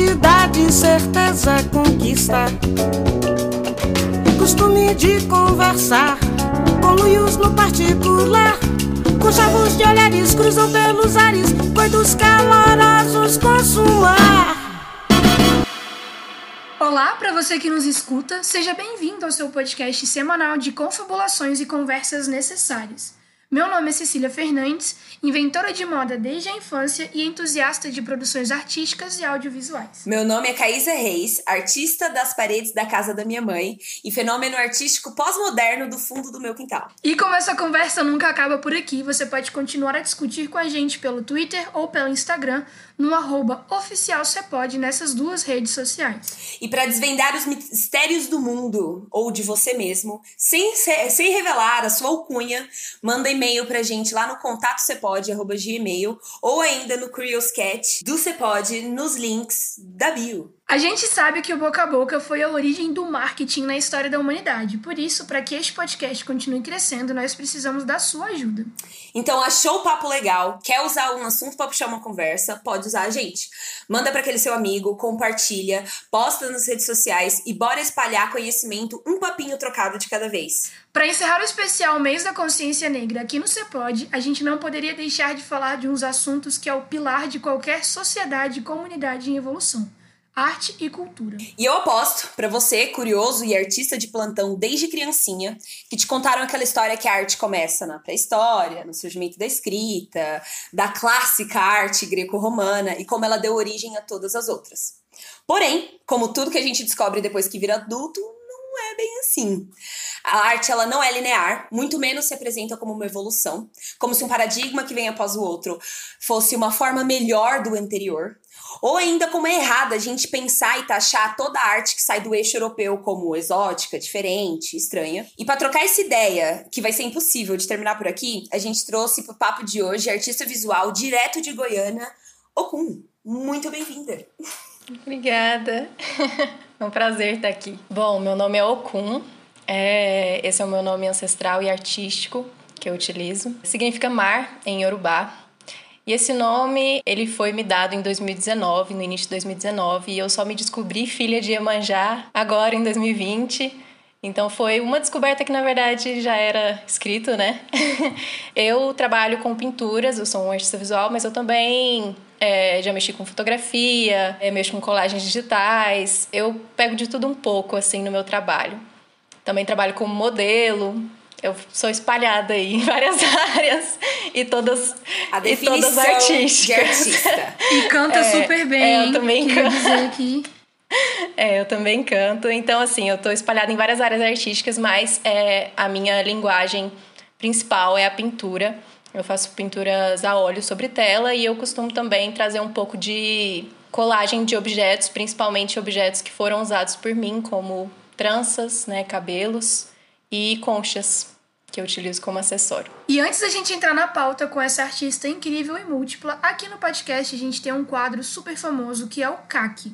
comodidade, certeza conquista. Costume de conversar com luios no particular. Com chavos de olhares cruzam pelos ares, coitos calorosos consumar. Olá para você que nos escuta, seja bem-vindo ao seu podcast semanal de confabulações e conversas necessárias. Meu nome é Cecília Fernandes, inventora de moda desde a infância e entusiasta de produções artísticas e audiovisuais. Meu nome é Caísa Reis, artista das paredes da casa da minha mãe e fenômeno artístico pós-moderno do fundo do meu quintal. E como essa conversa nunca acaba por aqui, você pode continuar a discutir com a gente pelo Twitter ou pelo Instagram no arroba oficialcepod nessas duas redes sociais. E para desvendar os mistérios do mundo ou de você mesmo, sem, sem revelar a sua alcunha, manda e-mail pra gente lá no contato cepod@gmail ou ainda no Curioscat do Cepod nos links da bio. A gente sabe que o boca a boca foi a origem do marketing na história da humanidade. Por isso, para que este podcast continue crescendo, nós precisamos da sua ajuda. Então, achou o papo legal? Quer usar um assunto para puxar uma conversa? Pode usar a gente. Manda para aquele seu amigo, compartilha, posta nas redes sociais e bora espalhar conhecimento, um papinho trocado de cada vez. Para encerrar o especial Mês da Consciência Negra aqui no Cepod, a gente não poderia deixar de falar de uns assuntos que é o pilar de qualquer sociedade e comunidade em evolução arte e cultura. E eu aposto para você, curioso e artista de plantão desde criancinha, que te contaram aquela história que a arte começa na pré-história, no surgimento da escrita, da clássica arte greco-romana e como ela deu origem a todas as outras. Porém, como tudo que a gente descobre depois que vira adulto, não é bem assim. A arte ela não é linear, muito menos se apresenta como uma evolução, como se um paradigma que vem após o outro fosse uma forma melhor do anterior, ou ainda como é errado a gente pensar e taxar toda a arte que sai do eixo europeu como exótica, diferente, estranha. E para trocar essa ideia, que vai ser impossível de terminar por aqui, a gente trouxe pro papo de hoje artista visual direto de Goiânia, Okun. Muito bem-vinda. Obrigada. É um prazer estar aqui. Bom, meu nome é Okun. É, esse é o meu nome ancestral e artístico que eu utilizo. Significa mar em Yorubá. E esse nome, ele foi me dado em 2019, no início de 2019, e eu só me descobri filha de Iemanjá agora em 2020. Então foi uma descoberta que na verdade já era escrito, né? eu trabalho com pinturas, eu sou um artista visual, mas eu também é, já mexi com fotografia, é, mexo com colagens digitais. Eu pego de tudo um pouco assim no meu trabalho. Também trabalho como modelo, eu sou espalhada aí em várias áreas e todas a e todas artísticas. De artista. e canta é, super bem. É, eu também canto. aqui. É, eu também canto. Então, assim, eu tô espalhada em várias áreas artísticas, mas é, a minha linguagem principal é a pintura. Eu faço pinturas a óleo sobre tela e eu costumo também trazer um pouco de colagem de objetos, principalmente objetos que foram usados por mim, como tranças, né, cabelos e conchas que eu utilizo como acessório. E antes da gente entrar na pauta com essa artista incrível e múltipla, aqui no podcast a gente tem um quadro super famoso que é o CAC.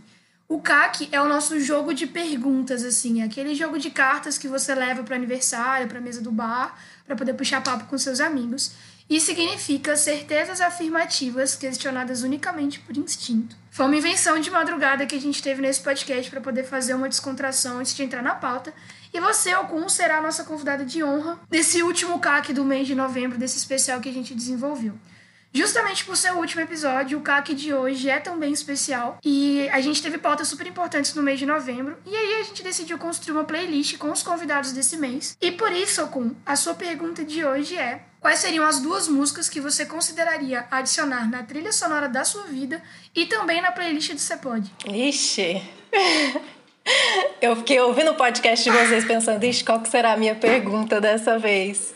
O CAC é o nosso jogo de perguntas, assim, aquele jogo de cartas que você leva para aniversário, para mesa do bar, para poder puxar papo com seus amigos. E significa certezas afirmativas questionadas unicamente por instinto. Foi uma invenção de madrugada que a gente teve nesse podcast para poder fazer uma descontração antes de entrar na pauta. E você, Okun, será a nossa convidada de honra desse último CAC do mês de novembro, desse especial que a gente desenvolveu. Justamente por ser o último episódio, o CAC de hoje é também especial e a gente teve pautas super importantes no mês de novembro e aí a gente decidiu construir uma playlist com os convidados desse mês. E por isso, Okun, a sua pergunta de hoje é: quais seriam as duas músicas que você consideraria adicionar na trilha sonora da sua vida e também na playlist do Cepod? Ixi! Eu fiquei ouvindo o podcast de vocês pensando, ixi, qual que será a minha pergunta dessa vez?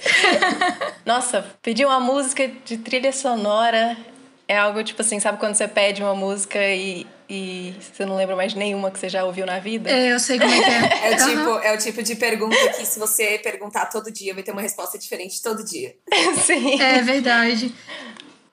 Nossa, pedir uma música de trilha sonora é algo tipo assim, sabe quando você pede uma música e, e você não lembra mais nenhuma que você já ouviu na vida? É, eu sei como é que é. É o, tipo, é o tipo de pergunta que se você perguntar todo dia, vai ter uma resposta diferente todo dia. Sim. É verdade.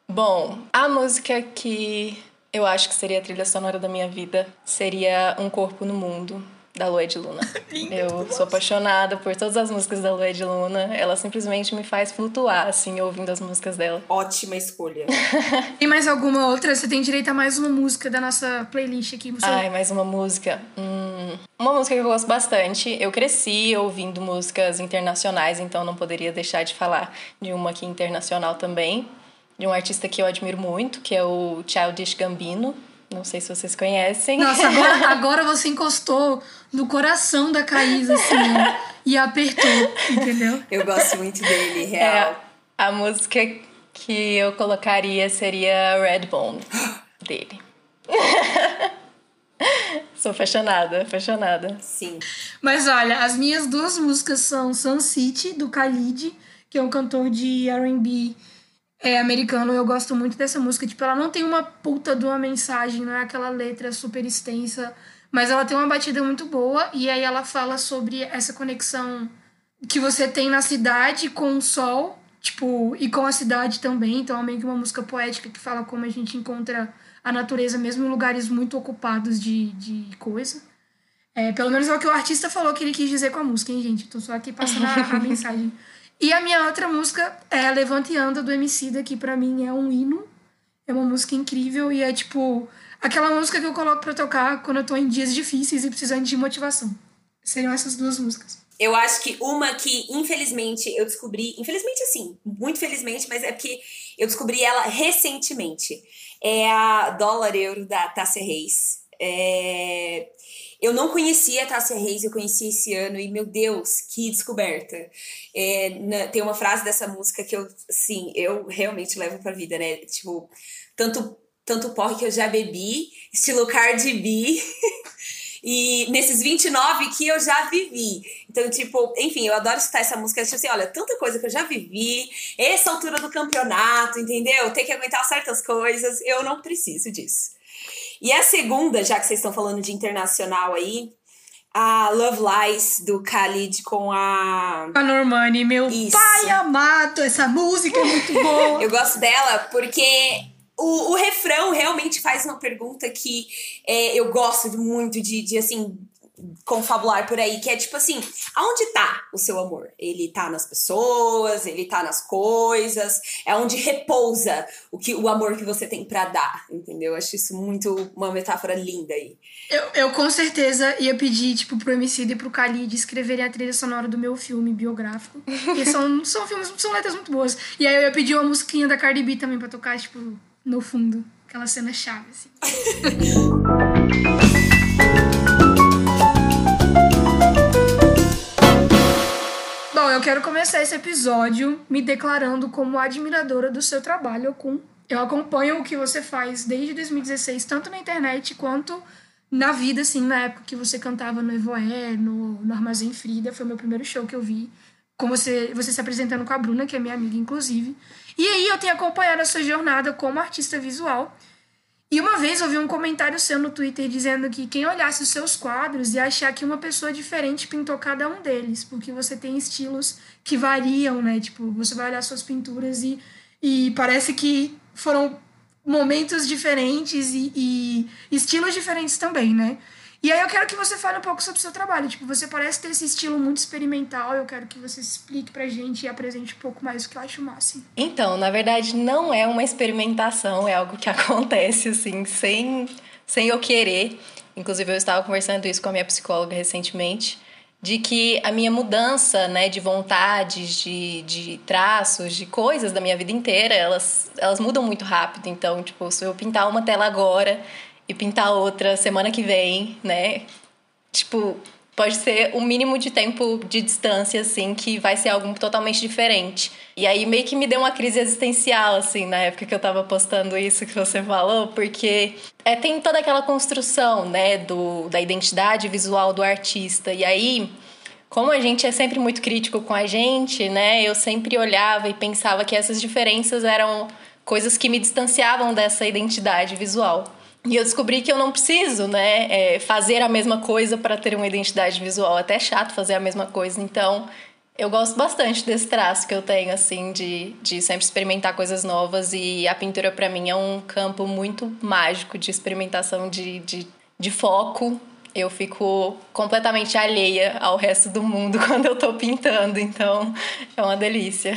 Bom, a música que eu acho que seria a trilha sonora da minha vida seria Um Corpo no Mundo, da Lua de Luna. eu sou apaixonada por todas as músicas da Lua de Luna. Ela simplesmente me faz flutuar, assim, ouvindo as músicas dela. Ótima escolha. Tem mais alguma outra? Você tem direito a mais uma música da nossa playlist aqui. Você... Ai, mais uma música. Hum, uma música que eu gosto bastante. Eu cresci ouvindo músicas internacionais, então não poderia deixar de falar de uma aqui internacional também. De um artista que eu admiro muito, que é o Childish Gambino. Não sei se vocês conhecem. Nossa, agora, agora você encostou no coração da Caís, assim, e apertou, entendeu? Eu gosto muito dele, real. É, a música que eu colocaria seria Redbone, dele. Sou apaixonada, apaixonada. Sim. Mas olha, as minhas duas músicas são Sun City, do Khalid, que é um cantor de R&B é, americano, eu gosto muito dessa música. Tipo, ela não tem uma puta de uma mensagem, não é aquela letra super extensa, mas ela tem uma batida muito boa e aí ela fala sobre essa conexão que você tem na cidade com o sol, tipo, e com a cidade também. Então é meio que uma música poética que fala como a gente encontra a natureza mesmo em lugares muito ocupados de, de coisa. É, pelo menos é o que o artista falou que ele quis dizer com a música, hein, gente? Tô só aqui passando a, a mensagem. E a minha outra música é Levante e Anda do Emicida, que para mim é um hino. É uma música incrível e é tipo aquela música que eu coloco para tocar quando eu tô em dias difíceis e precisando de motivação. Seriam essas duas músicas. Eu acho que uma que, infelizmente, eu descobri. Infelizmente, assim, muito felizmente, mas é porque eu descobri ela recentemente. É a Dólar Euro da Tássia Reis. É, eu não conhecia a Tássia Reis, eu conheci esse ano e, meu Deus, que descoberta. É, na, tem uma frase dessa música que eu, sim, eu realmente levo pra vida, né? Tipo, tanto, tanto porre que eu já bebi, estilo Cardi B. e nesses 29 que eu já vivi. Então, tipo, enfim, eu adoro escutar essa música. Tipo assim, olha, tanta coisa que eu já vivi, essa altura do campeonato, entendeu? Ter que aguentar certas coisas, eu não preciso disso. E a segunda, já que vocês estão falando de internacional aí, a Love Lies do Khalid com a. A Normani, meu Isso. pai amado, essa música é muito boa. eu gosto dela porque o, o refrão realmente faz uma pergunta que é, eu gosto muito de, de assim, confabular por aí, que é tipo assim, aonde tá o seu amor? Ele tá nas pessoas, ele tá nas coisas, é onde repousa o que o amor que você tem para dar, entendeu? Eu acho isso muito uma metáfora linda aí. Eu, eu com certeza ia pedir, tipo, pro MC e pro Khalid escreverem a trilha sonora do meu filme biográfico. Porque são, são filmes, são letras muito boas. E aí eu ia pedir uma musiquinha da Cardi B também pra tocar, tipo, no fundo. Aquela cena chave, assim. quero começar esse episódio me declarando como admiradora do seu trabalho com. Eu acompanho o que você faz desde 2016, tanto na internet quanto na vida, assim, na época que você cantava no Evoé, no, no Armazém Frida. Foi o meu primeiro show que eu vi. Com você, você se apresentando com a Bruna, que é minha amiga, inclusive. E aí eu tenho acompanhado a sua jornada como artista visual. E uma vez eu vi um comentário seu no Twitter dizendo que quem olhasse os seus quadros ia achar que uma pessoa diferente pintou cada um deles, porque você tem estilos que variam, né? Tipo, você vai olhar suas pinturas e, e parece que foram momentos diferentes e, e estilos diferentes também, né? E aí eu quero que você fale um pouco sobre o seu trabalho. Tipo, você parece ter esse estilo muito experimental. Eu quero que você explique pra gente e apresente um pouco mais o que eu acho máximo. Então, na verdade, não é uma experimentação, é algo que acontece assim, sem, sem eu querer. Inclusive, eu estava conversando isso com a minha psicóloga recentemente, de que a minha mudança, né, de vontades, de, de traços, de coisas da minha vida inteira, elas, elas mudam muito rápido. Então, tipo, se eu pintar uma tela agora, e pintar outra semana que vem, né? Tipo, pode ser um mínimo de tempo de distância, assim, que vai ser algo totalmente diferente. E aí meio que me deu uma crise existencial, assim, na época que eu tava postando isso que você falou, porque é, tem toda aquela construção, né, do, da identidade visual do artista. E aí, como a gente é sempre muito crítico com a gente, né, eu sempre olhava e pensava que essas diferenças eram coisas que me distanciavam dessa identidade visual. E eu descobri que eu não preciso, né, é, fazer a mesma coisa para ter uma identidade visual. Até é chato fazer a mesma coisa. Então, eu gosto bastante desse traço que eu tenho, assim, de, de sempre experimentar coisas novas. E a pintura, para mim, é um campo muito mágico de experimentação, de, de, de foco. eu fico completamente alheia ao resto do mundo quando eu tô pintando, então é uma delícia.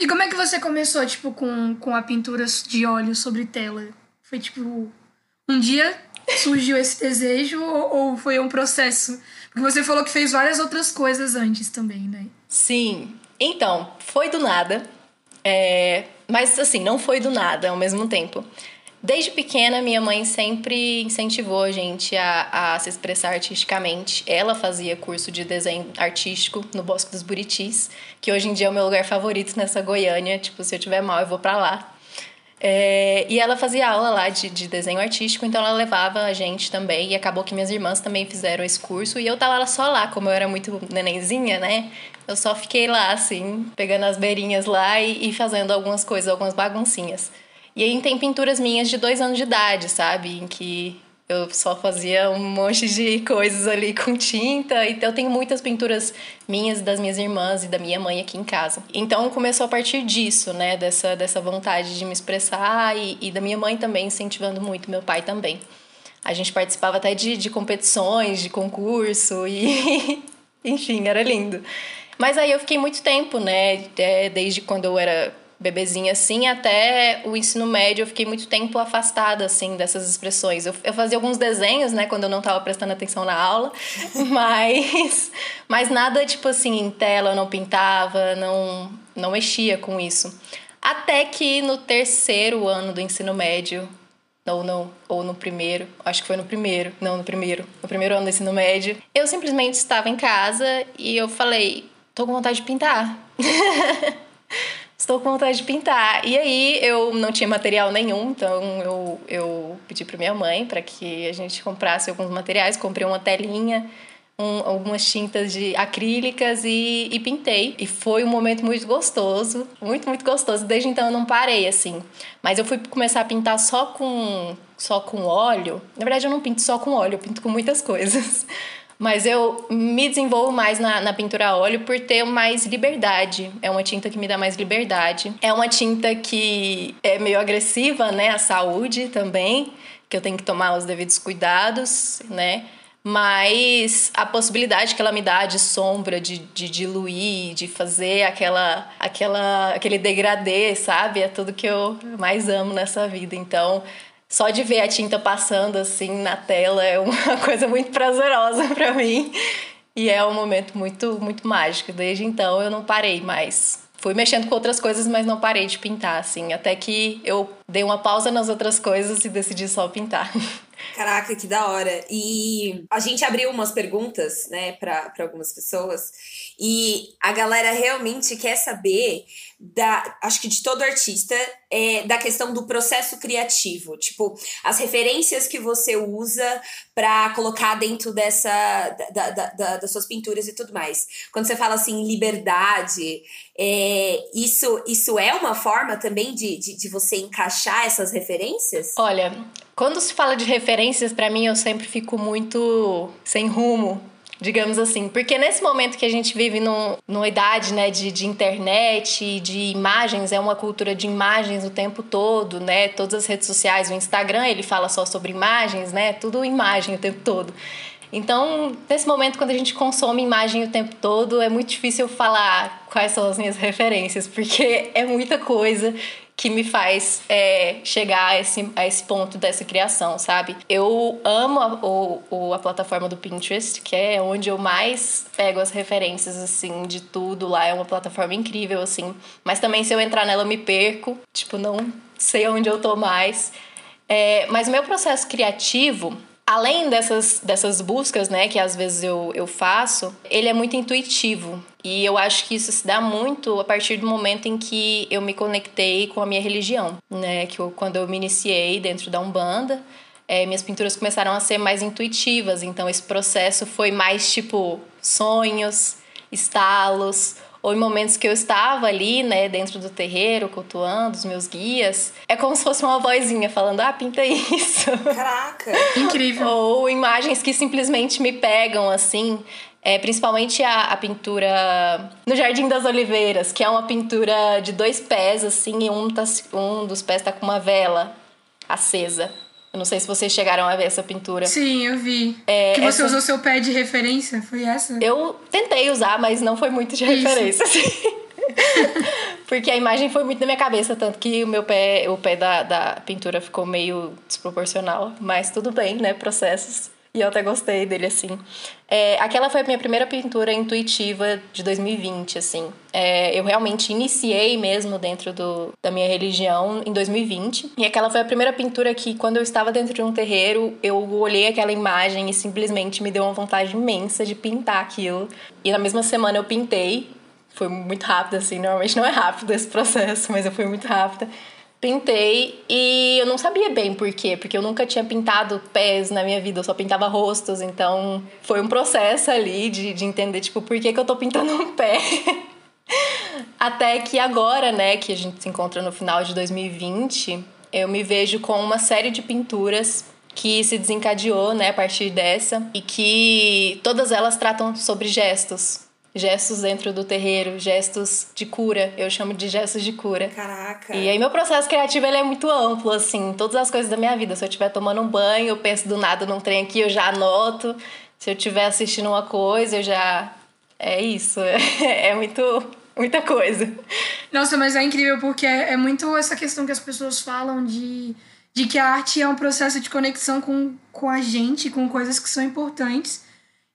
E como é que você começou, tipo, com, com a pintura de óleo sobre tela? Foi tipo, um dia surgiu esse desejo ou, ou foi um processo? Porque você falou que fez várias outras coisas antes também, né? Sim. Então, foi do nada. É... Mas assim, não foi do nada ao mesmo tempo. Desde pequena, minha mãe sempre incentivou a gente a, a, se expressar artisticamente. Ela fazia curso de desenho artístico no Bosque dos Buritis, que hoje em dia é o meu lugar favorito nessa Goiânia. Tipo, se eu tiver mal, eu vou para lá. É, e ela fazia aula lá de, de, desenho artístico, então ela levava a gente também. E acabou que minhas irmãs também fizeram esse curso. E eu tava só lá, como eu era muito nenenzinha, né? Eu só fiquei lá, assim, pegando as beirinhas lá e, e fazendo algumas coisas, algumas baguncinhas. E aí tem pinturas minhas de dois anos de idade, sabe? Em que eu só fazia um monte de coisas ali com tinta. Então eu tenho muitas pinturas minhas, das minhas irmãs e da minha mãe aqui em casa. Então começou a partir disso, né? Dessa, dessa vontade de me expressar e, e da minha mãe também incentivando muito, meu pai também. A gente participava até de, de competições, de concurso e enfim, era lindo. Mas aí eu fiquei muito tempo, né? É, desde quando eu era bebezinha assim, até o ensino médio eu fiquei muito tempo afastada assim dessas expressões. Eu, eu fazia alguns desenhos, né, quando eu não estava prestando atenção na aula, mas mas nada tipo assim em tela, eu não pintava, não não mexia com isso. Até que no terceiro ano do ensino médio, ou não, ou no primeiro, acho que foi no primeiro, não no primeiro, no primeiro ano do ensino médio, eu simplesmente estava em casa e eu falei, tô com vontade de pintar. estou com vontade de pintar. E aí eu não tinha material nenhum, então eu, eu pedi para minha mãe para que a gente comprasse alguns materiais, comprei uma telinha, um, algumas tintas de acrílicas e, e, pintei. E foi um momento muito gostoso, muito, muito gostoso. Desde então eu não parei, assim. Mas eu fui começar a pintar só com, só com óleo. Na verdade, eu não pinto só com óleo, eu pinto com muitas coisas. Mas eu me desenvolvo mais na, na pintura a óleo por ter mais liberdade. É uma tinta que me dá mais liberdade. É uma tinta que é meio agressiva, né? A saúde também, que eu tenho que tomar os devidos cuidados, né? mas a possibilidade que ela me dá de sombra, de, de diluir, de fazer aquela, aquela, aquele degradê, sabe? É tudo que eu mais amo nessa vida. Então, só de ver a tinta passando assim na tela é uma coisa muito prazerosa para mim. E é um momento muito, muito mágico. Desde então eu não parei mais. Fui mexendo com outras coisas, mas não parei de pintar, assim. Até que eu dei uma pausa nas outras coisas e decidi só pintar. Caraca, que da hora. E a gente abriu umas perguntas, né, para algumas pessoas. E a galera realmente quer saber da, acho que de todo artista, é da questão do processo criativo. Tipo, as referências que você usa para colocar dentro dessa da, da, da, das suas pinturas e tudo mais. Quando você fala assim, liberdade, é, isso, isso é uma forma também de, de, de você encaixar essas referências? Olha, quando se fala de referências, para mim eu sempre fico muito sem rumo digamos assim. Porque nesse momento que a gente vive num, numa idade né, de, de internet, de imagens, é uma cultura de imagens o tempo todo, né? Todas as redes sociais, o Instagram, ele fala só sobre imagens, né? Tudo imagem o tempo todo. Então, nesse momento, quando a gente consome imagem o tempo todo, é muito difícil falar quais são as minhas referências, porque é muita coisa que me faz é, chegar a esse, a esse ponto dessa criação, sabe? Eu amo a, o, a plataforma do Pinterest, que é onde eu mais pego as referências, assim, de tudo lá. É uma plataforma incrível, assim. Mas também, se eu entrar nela, eu me perco. Tipo, não sei onde eu tô mais. É, mas o meu processo criativo além dessas, dessas buscas, né, que às vezes eu, eu faço, ele é muito intuitivo. E eu acho que isso se dá muito a partir do momento em que eu me conectei com a minha religião, né? Que eu, quando eu me iniciei dentro da Umbanda, é, minhas pinturas começaram a ser mais intuitivas. Então esse processo foi mais tipo sonhos, estalos, ou em momentos que eu estava ali, né, dentro do terreiro, cultuando os meus guias, é como se fosse uma vozinha falando: ah, pinta isso. Caraca! Incrível. Ou imagens que simplesmente me pegam assim. É, principalmente a, a, pintura no Jardim das Oliveiras, que é uma pintura de dois pés, assim, e um, tá, um dos pés tá com uma vela acesa Eu não sei se vocês chegaram a ver essa pintura. Sim, eu vi. É, que você essa- usou seu pé de referência, foi essa? Eu tentei usar, mas não foi muito de Isso. referência, assim. Porque a imagem foi muito na minha cabeça, tanto que o meu pé, o pé da, da pintura ficou meio desproporcional. Mas tudo bem, né? Processos. E eu até gostei dele, assim. É, aquela foi a minha primeira pintura intuitiva de 2020, assim. É, eu realmente iniciei mesmo dentro do, da minha religião em 2020. E aquela foi a primeira pintura que, quando eu estava dentro de um terreiro, eu olhei aquela imagem e simplesmente me deu uma vontade imensa de pintar aquilo. E na mesma semana eu pintei. Foi muito rápido, assim. Normalmente não é rápido esse processo, mas eu fui muito rápida. Pintei e eu não sabia bem por quê, porque eu nunca tinha pintado pés na minha vida, eu só pintava rostos, então foi um processo ali de, de entender, tipo, por que, que eu tô pintando um pé. Até que agora, né, que a gente se encontra no final de 2020, eu me vejo com uma série de pinturas que se desencadeou, né, a partir dessa, e que todas elas tratam sobre gestos. Gestos dentro do terreiro, gestos de cura. Eu chamo de gestos de cura. Caraca. E aí meu processo criativo ele é muito amplo, assim, todas as coisas da minha vida. Se eu estiver tomando um banho, eu penso do nada num trem aqui, eu já anoto. Se eu estiver assistindo uma coisa, eu já. É isso. É muito. muita coisa. Nossa, mas é incrível porque é, é muito essa questão que as pessoas falam de, de que a arte é um processo de conexão com, com a gente, com coisas que são importantes.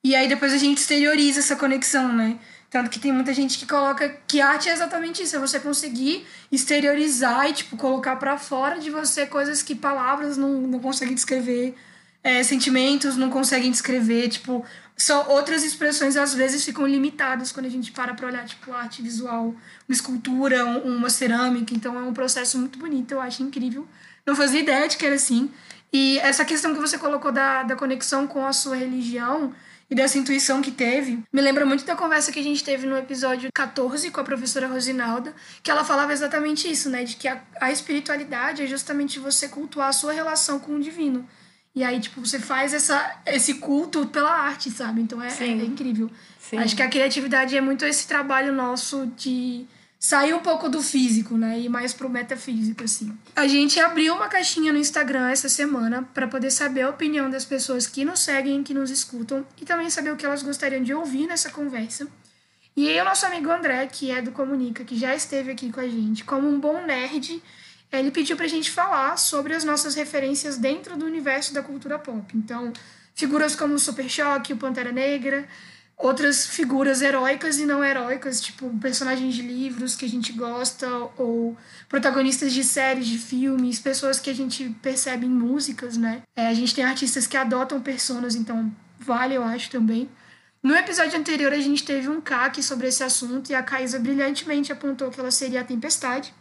E aí depois a gente exterioriza essa conexão, né? Tanto que tem muita gente que coloca que arte é exatamente isso, é você conseguir exteriorizar e, tipo, colocar pra fora de você coisas que palavras não, não conseguem descrever, é, sentimentos não conseguem descrever, tipo, só outras expressões às vezes ficam limitadas quando a gente para pra olhar, tipo, arte visual, uma escultura, um- uma cerâmica, então é um processo muito bonito, eu acho incrível. Não fazia ideia de que era assim. E essa questão que você colocou da, da conexão com a sua religião e dessa intuição que teve, me lembra muito da conversa que a gente teve no episódio 14 com a professora Rosinalda, que ela falava exatamente isso, né? De que a, a espiritualidade é justamente você cultuar a sua relação com o divino. E aí, tipo, você faz essa, esse culto pela arte, sabe? Então é, Sim. é incrível. Sim. Acho que a criatividade é muito esse trabalho nosso de sair um pouco do físico, né? E mais pro metafísico, assim. A gente abriu uma caixinha no Instagram essa semana para poder saber a opinião das pessoas que nos seguem, que nos escutam e também saber o que elas gostariam de ouvir nessa conversa. E aí o nosso amigo André, que é do Comunica, que já esteve aqui com a gente, como um bom nerd, ele pediu pra gente falar sobre as nossas referências dentro do universo da cultura pop. Então, figuras como o Super Choque, o Pantera Negra, outras figuras heróicas e não heróicas, tipo personagens de livros que a gente gosta, ou protagonistas de séries, de filmes, pessoas que a gente percebe em músicas, né? É, a gente tem artistas que adotam personas, então vale, eu acho, também. No episódio anterior, a gente teve um CAC sobre esse assunto e a Caísa brilhantemente apontou que ela seria a Tempestade.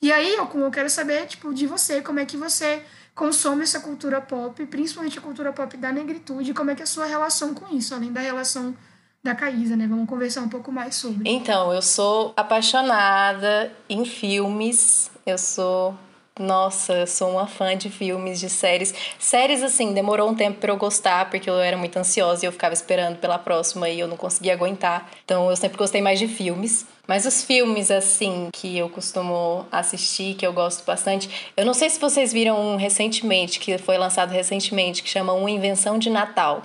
E aí, Okun, eu quero saber, tipo, de você, como é que você consome essa cultura pop, principalmente a cultura pop da negritude, como é que é a sua relação com isso, além da relação da Caísa, né? Vamos conversar um pouco mais sobre. Então, eu sou apaixonada em filmes. Eu sou. Nossa, eu sou uma fã de filmes, de séries. Séries, assim, demorou um tempo pra eu gostar, porque eu era muito ansiosa e eu ficava esperando pela próxima e eu não conseguia aguentar. Então, eu sempre gostei mais de filmes. Mas os filmes, assim, que eu costumo assistir, que eu gosto bastante. Eu não sei se vocês viram um recentemente, que foi lançado recentemente, que chama Uma Invenção de Natal.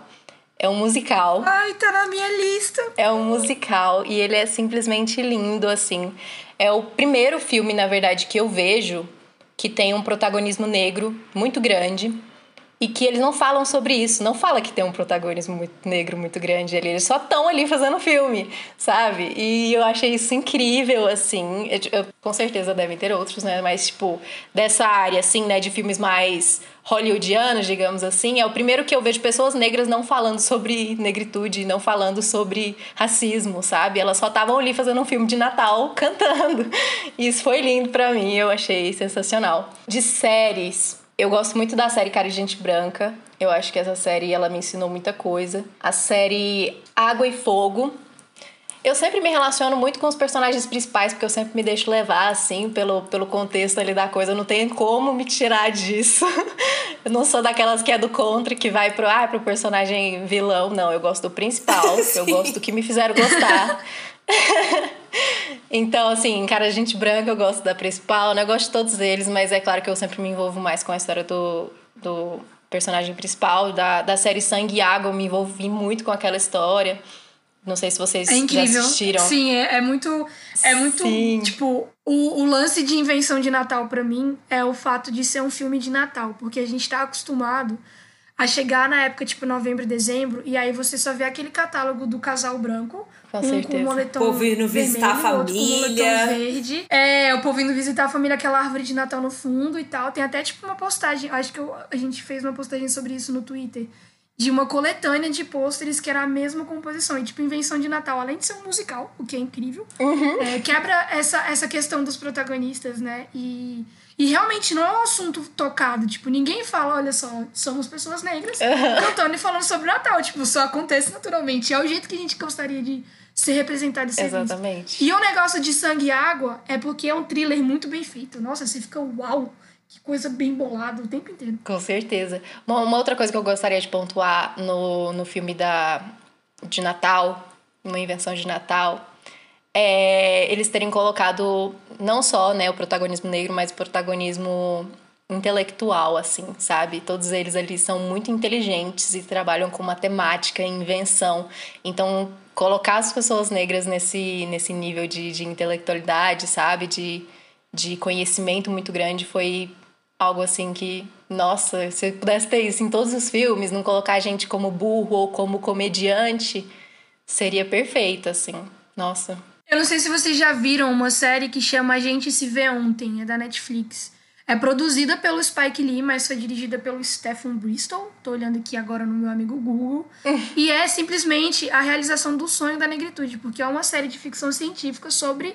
É um musical. Ai, tá na minha lista. É um musical e ele é simplesmente lindo, assim. É o primeiro filme, na verdade, que eu vejo que tem um protagonismo negro muito grande e que eles não falam sobre isso. Não fala que tem um protagonismo muito negro muito grande ali. Eles só estão ali fazendo filme, sabe? E eu achei isso incrível, assim. Eu- eu- com certeza devem ter outros, né? Mas, tipo, dessa área, assim, né? De filmes mais hollywoodianos, digamos assim. É o primeiro que eu vejo pessoas negras não falando sobre negritude, não falando sobre racismo, sabe? Elas só estavam ali fazendo um filme de Natal cantando. Isso foi lindo pra mim, eu achei sensacional. De séries, eu gosto muito da série Cara de Gente Branca. Eu acho que essa série ela me ensinou muita coisa. A série Água e Fogo. Eu sempre me relaciono muito com os personagens principais, porque eu sempre me deixo levar, assim, pelo, pelo contexto ali da coisa. Eu não tenho como me tirar disso. Eu não sou daquelas que é do contra, que vai pro, ah, pro personagem vilão. Não, eu gosto do principal. eu gosto do que me fizeram gostar. Então, assim, cara, gente branca, eu gosto da principal, né? Eu gosto de todos eles, mas é claro que eu sempre me envolvo mais com a história do, do personagem principal da, da série Sangue e Água. Eu me envolvi muito com aquela história. Não sei se vocês É incrível. já assistiram. Sim, é, é muito. É muito. Sim. Tipo, o, o lance de invenção de Natal pra mim é o fato de ser um filme de Natal. Porque a gente tá acostumado a chegar na época, tipo, novembro dezembro, e aí você só vê aquele catálogo do casal branco. Com um com certeza. o moletom O povo indo visitar vermelho, a outro com família. verde. É, o povo indo visitar a família, aquela árvore de Natal no fundo e tal. Tem até, tipo, uma postagem. Acho que eu- a gente fez uma postagem sobre isso no Twitter. De uma coletânea de pôsteres que era a mesma composição. E, tipo, invenção de Natal, além de ser um musical, o que é incrível, é, quebra essa, essa questão dos protagonistas, né? E, e realmente não é um assunto tocado. Tipo, ninguém fala, olha só, somos pessoas negras cantando e falando sobre o Natal. Tipo, só acontece naturalmente. É o jeito que a gente gostaria de ser representado e ser visto. Exatamente. E o negócio de sangue e água é porque é um thriller muito bem feito. Nossa, você fica uau, que coisa bem bolada o tempo inteiro. Com certeza. Uma, uma outra coisa que eu gostaria de pontuar no, no filme da, de Natal, uma invenção de Natal, é eles terem colocado não só né, o protagonismo negro, mas o protagonismo intelectual, assim, sabe? Todos eles ali são muito inteligentes e trabalham com matemática invenção. Então, colocar as pessoas negras nesse, nesse nível de, de intelectualidade, sabe? De, de conhecimento muito grande foi algo assim que, nossa, se eu pudesse ter isso em todos os filmes, não colocar a gente como burro ou como comediante, seria perfeito, assim. Nossa. Eu não sei se vocês já viram uma série que chama A Gente Se Vê Ontem, é da Netflix. É produzida pelo Spike Lee, mas foi dirigida pelo Stephen Bristol. Tô olhando aqui agora no meu amigo Google. e é simplesmente a realização do sonho da negritude, porque é uma série de ficção científica sobre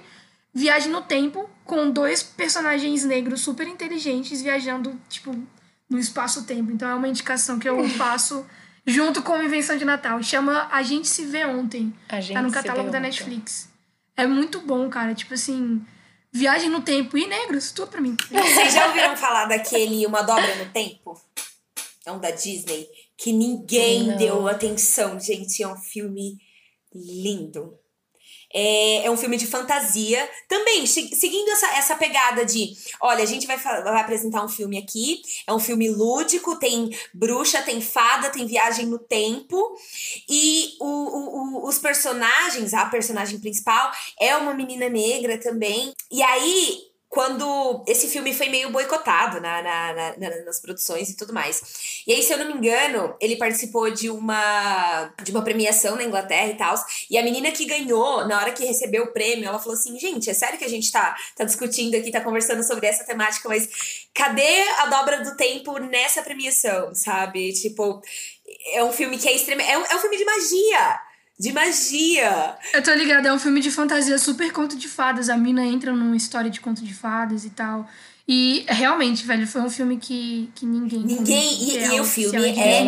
viagem no tempo, com dois personagens negros super inteligentes viajando, tipo, no espaço-tempo. Então é uma indicação que eu faço junto com a Invenção de Natal. Chama A Gente Se Vê Ontem. A gente tá no catálogo da. Netflix. É muito bom, cara. Tipo assim, viagem no tempo e negros, tudo pra mim. Vocês já ouviram falar daquele Uma Dobra no Tempo? É um da Disney. Que ninguém Não. deu atenção, gente. É um filme lindo. É, é um filme de fantasia. Também, se- seguindo essa, essa pegada de: olha, a gente vai, vai apresentar um filme aqui. É um filme lúdico, tem bruxa, tem fada, tem viagem no tempo. E o, o- o- os personagens, a personagem principal é uma menina negra também. E aí, quando esse filme foi meio boicotado na, na- na- na- nas produções e tudo mais. E aí, se eu não me engano, ele participou de uma, de uma premiação na Inglaterra e tal. E a menina que ganhou, na hora que recebeu o prêmio, ela falou assim: gente, é sério que a gente tá, tá discutindo aqui, tá conversando sobre essa temática, mas cadê a dobra do tempo nessa premiação, sabe? Tipo, é um filme que é extremamente. É um, é um filme de magia! De magia! Eu tô ligada, é um filme de fantasia super conto de fadas. A mina entra numa história de conto de fadas e tal. E realmente, velho, foi um filme que, que ninguém. Ninguém. E, e o oficial filme é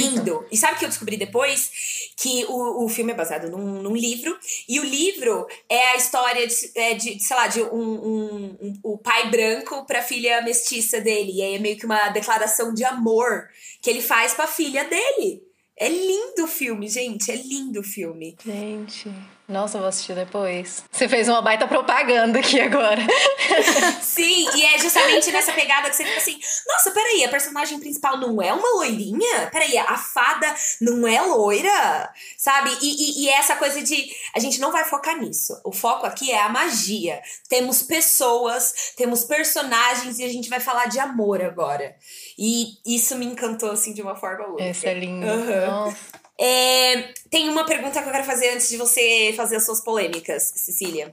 lindo. E sabe o que eu descobri depois? Que o, o filme é baseado num, num livro. E o livro é a história de, é de sei lá, de um, um- um- o pai branco pra filha mestiça dele. E aí é meio que uma declaração de amor que ele faz pra filha dele. É lindo o filme, gente. É lindo o filme. Gente, nossa, eu vou assistir depois. Você fez uma baita propaganda aqui agora. Sim, e é justamente nessa pegada que você fica assim: nossa, peraí, a personagem principal não é uma loirinha? Peraí, a fada não é loira? Sabe? E, e, e essa coisa de. A gente não vai focar nisso. O foco aqui é a magia. Temos pessoas, temos personagens e a gente vai falar de amor agora. E isso me encantou, assim, de uma forma louca. Essa é linda. Aham. Nossa. É, tem uma pergunta que eu quero fazer antes de você fazer as suas polêmicas, Cecília.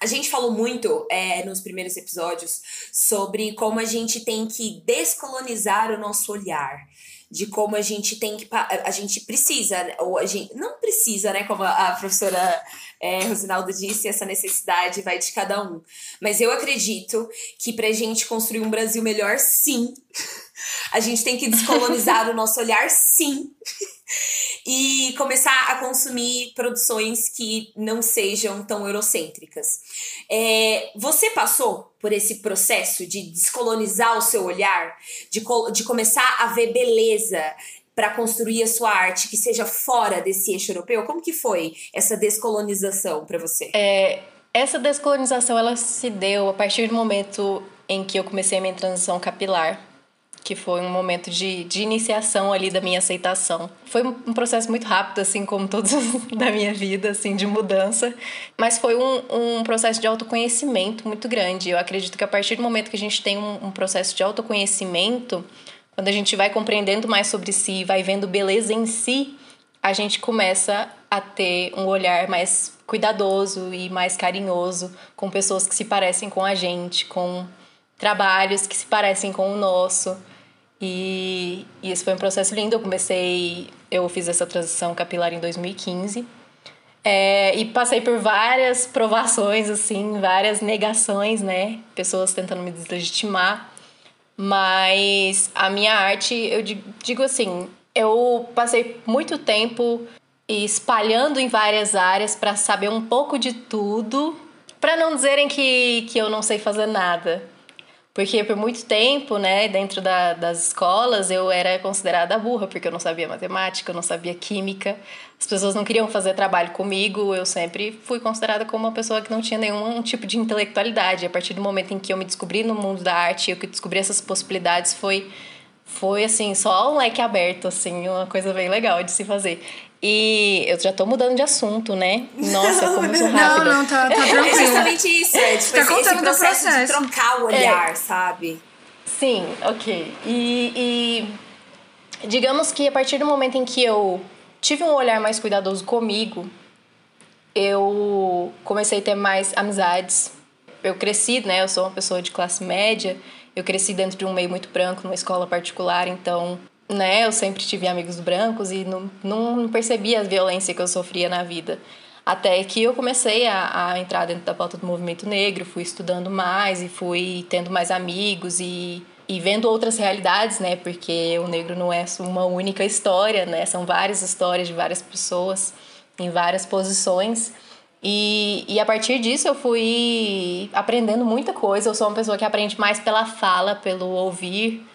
A gente falou muito é, nos primeiros episódios sobre como a gente tem que descolonizar o nosso olhar. De como a gente tem que. A gente precisa, né, ou a gente. Não precisa, né? Como a, a professora é, Rosinaldo disse, essa necessidade vai de cada um. Mas eu acredito que pra gente construir um Brasil melhor, sim. A gente tem que descolonizar o nosso olhar, sim e começar a consumir produções que não sejam tão eurocêntricas. É, você passou por esse processo de descolonizar o seu olhar, de, de começar a ver beleza para construir a sua arte que seja fora desse eixo europeu? Como que foi essa descolonização para você? Essa descolonização ela se deu a partir do momento em que eu comecei a minha transição capilar. Que foi um momento de, de iniciação ali da minha aceitação. Foi um processo muito rápido, assim como todos da minha vida, assim, de mudança, mas foi um, um processo de autoconhecimento muito grande. Eu acredito que a partir do momento que a gente tem um, um processo de autoconhecimento, quando a gente vai compreendendo mais sobre si, vai vendo beleza em si, a gente começa a ter um olhar mais cuidadoso e mais carinhoso com pessoas que se parecem com a gente, com trabalhos que se parecem com o nosso. E, e esse foi um processo lindo. Eu comecei, eu fiz essa transição capilar em 2015. É, e passei por várias provações, assim, várias negações, né? Pessoas tentando me deslegitimar. Mas a minha arte, eu digo assim, eu passei muito tempo espalhando em várias áreas para saber um pouco de tudo, para não dizerem que, que eu não sei fazer nada. Porque por muito tempo, né, dentro da, das escolas, eu era considerada burra, porque eu não sabia matemática, eu não sabia química. As pessoas não queriam fazer trabalho comigo, eu sempre fui considerada como uma pessoa que não tinha nenhum tipo de intelectualidade. A partir do momento em que eu me descobri no mundo da arte, eu que descobri essas possibilidades, foi foi assim, só um leque aberto, assim, uma coisa bem legal de se fazer. E eu já tô mudando de assunto, né? Nossa, como eu sou rápida. Não, não, tá, tá tranquilo. É justamente isso, é tipo, Tá esse, contando esse do processo, processo. de trocar o olhar, É. sabe? Sim, ok. E, e digamos que a partir do momento em que eu tive um olhar mais cuidadoso comigo, eu comecei a ter mais amizades. Eu cresci, né? Eu sou uma pessoa de classe média. Eu cresci dentro de um meio muito branco, numa escola particular, então, né? Eu sempre tive amigos brancos e não, não percebia a violência que eu sofria na vida. Até que eu comecei a, a entrar dentro da pauta do movimento negro, fui estudando mais e fui tendo mais amigos e, e vendo outras realidades, né? Porque o negro não é uma única história, né? São várias histórias de várias pessoas em várias posições. E, e a partir disso eu fui aprendendo muita coisa. Eu sou uma pessoa que aprende mais pela fala, pelo ouvir,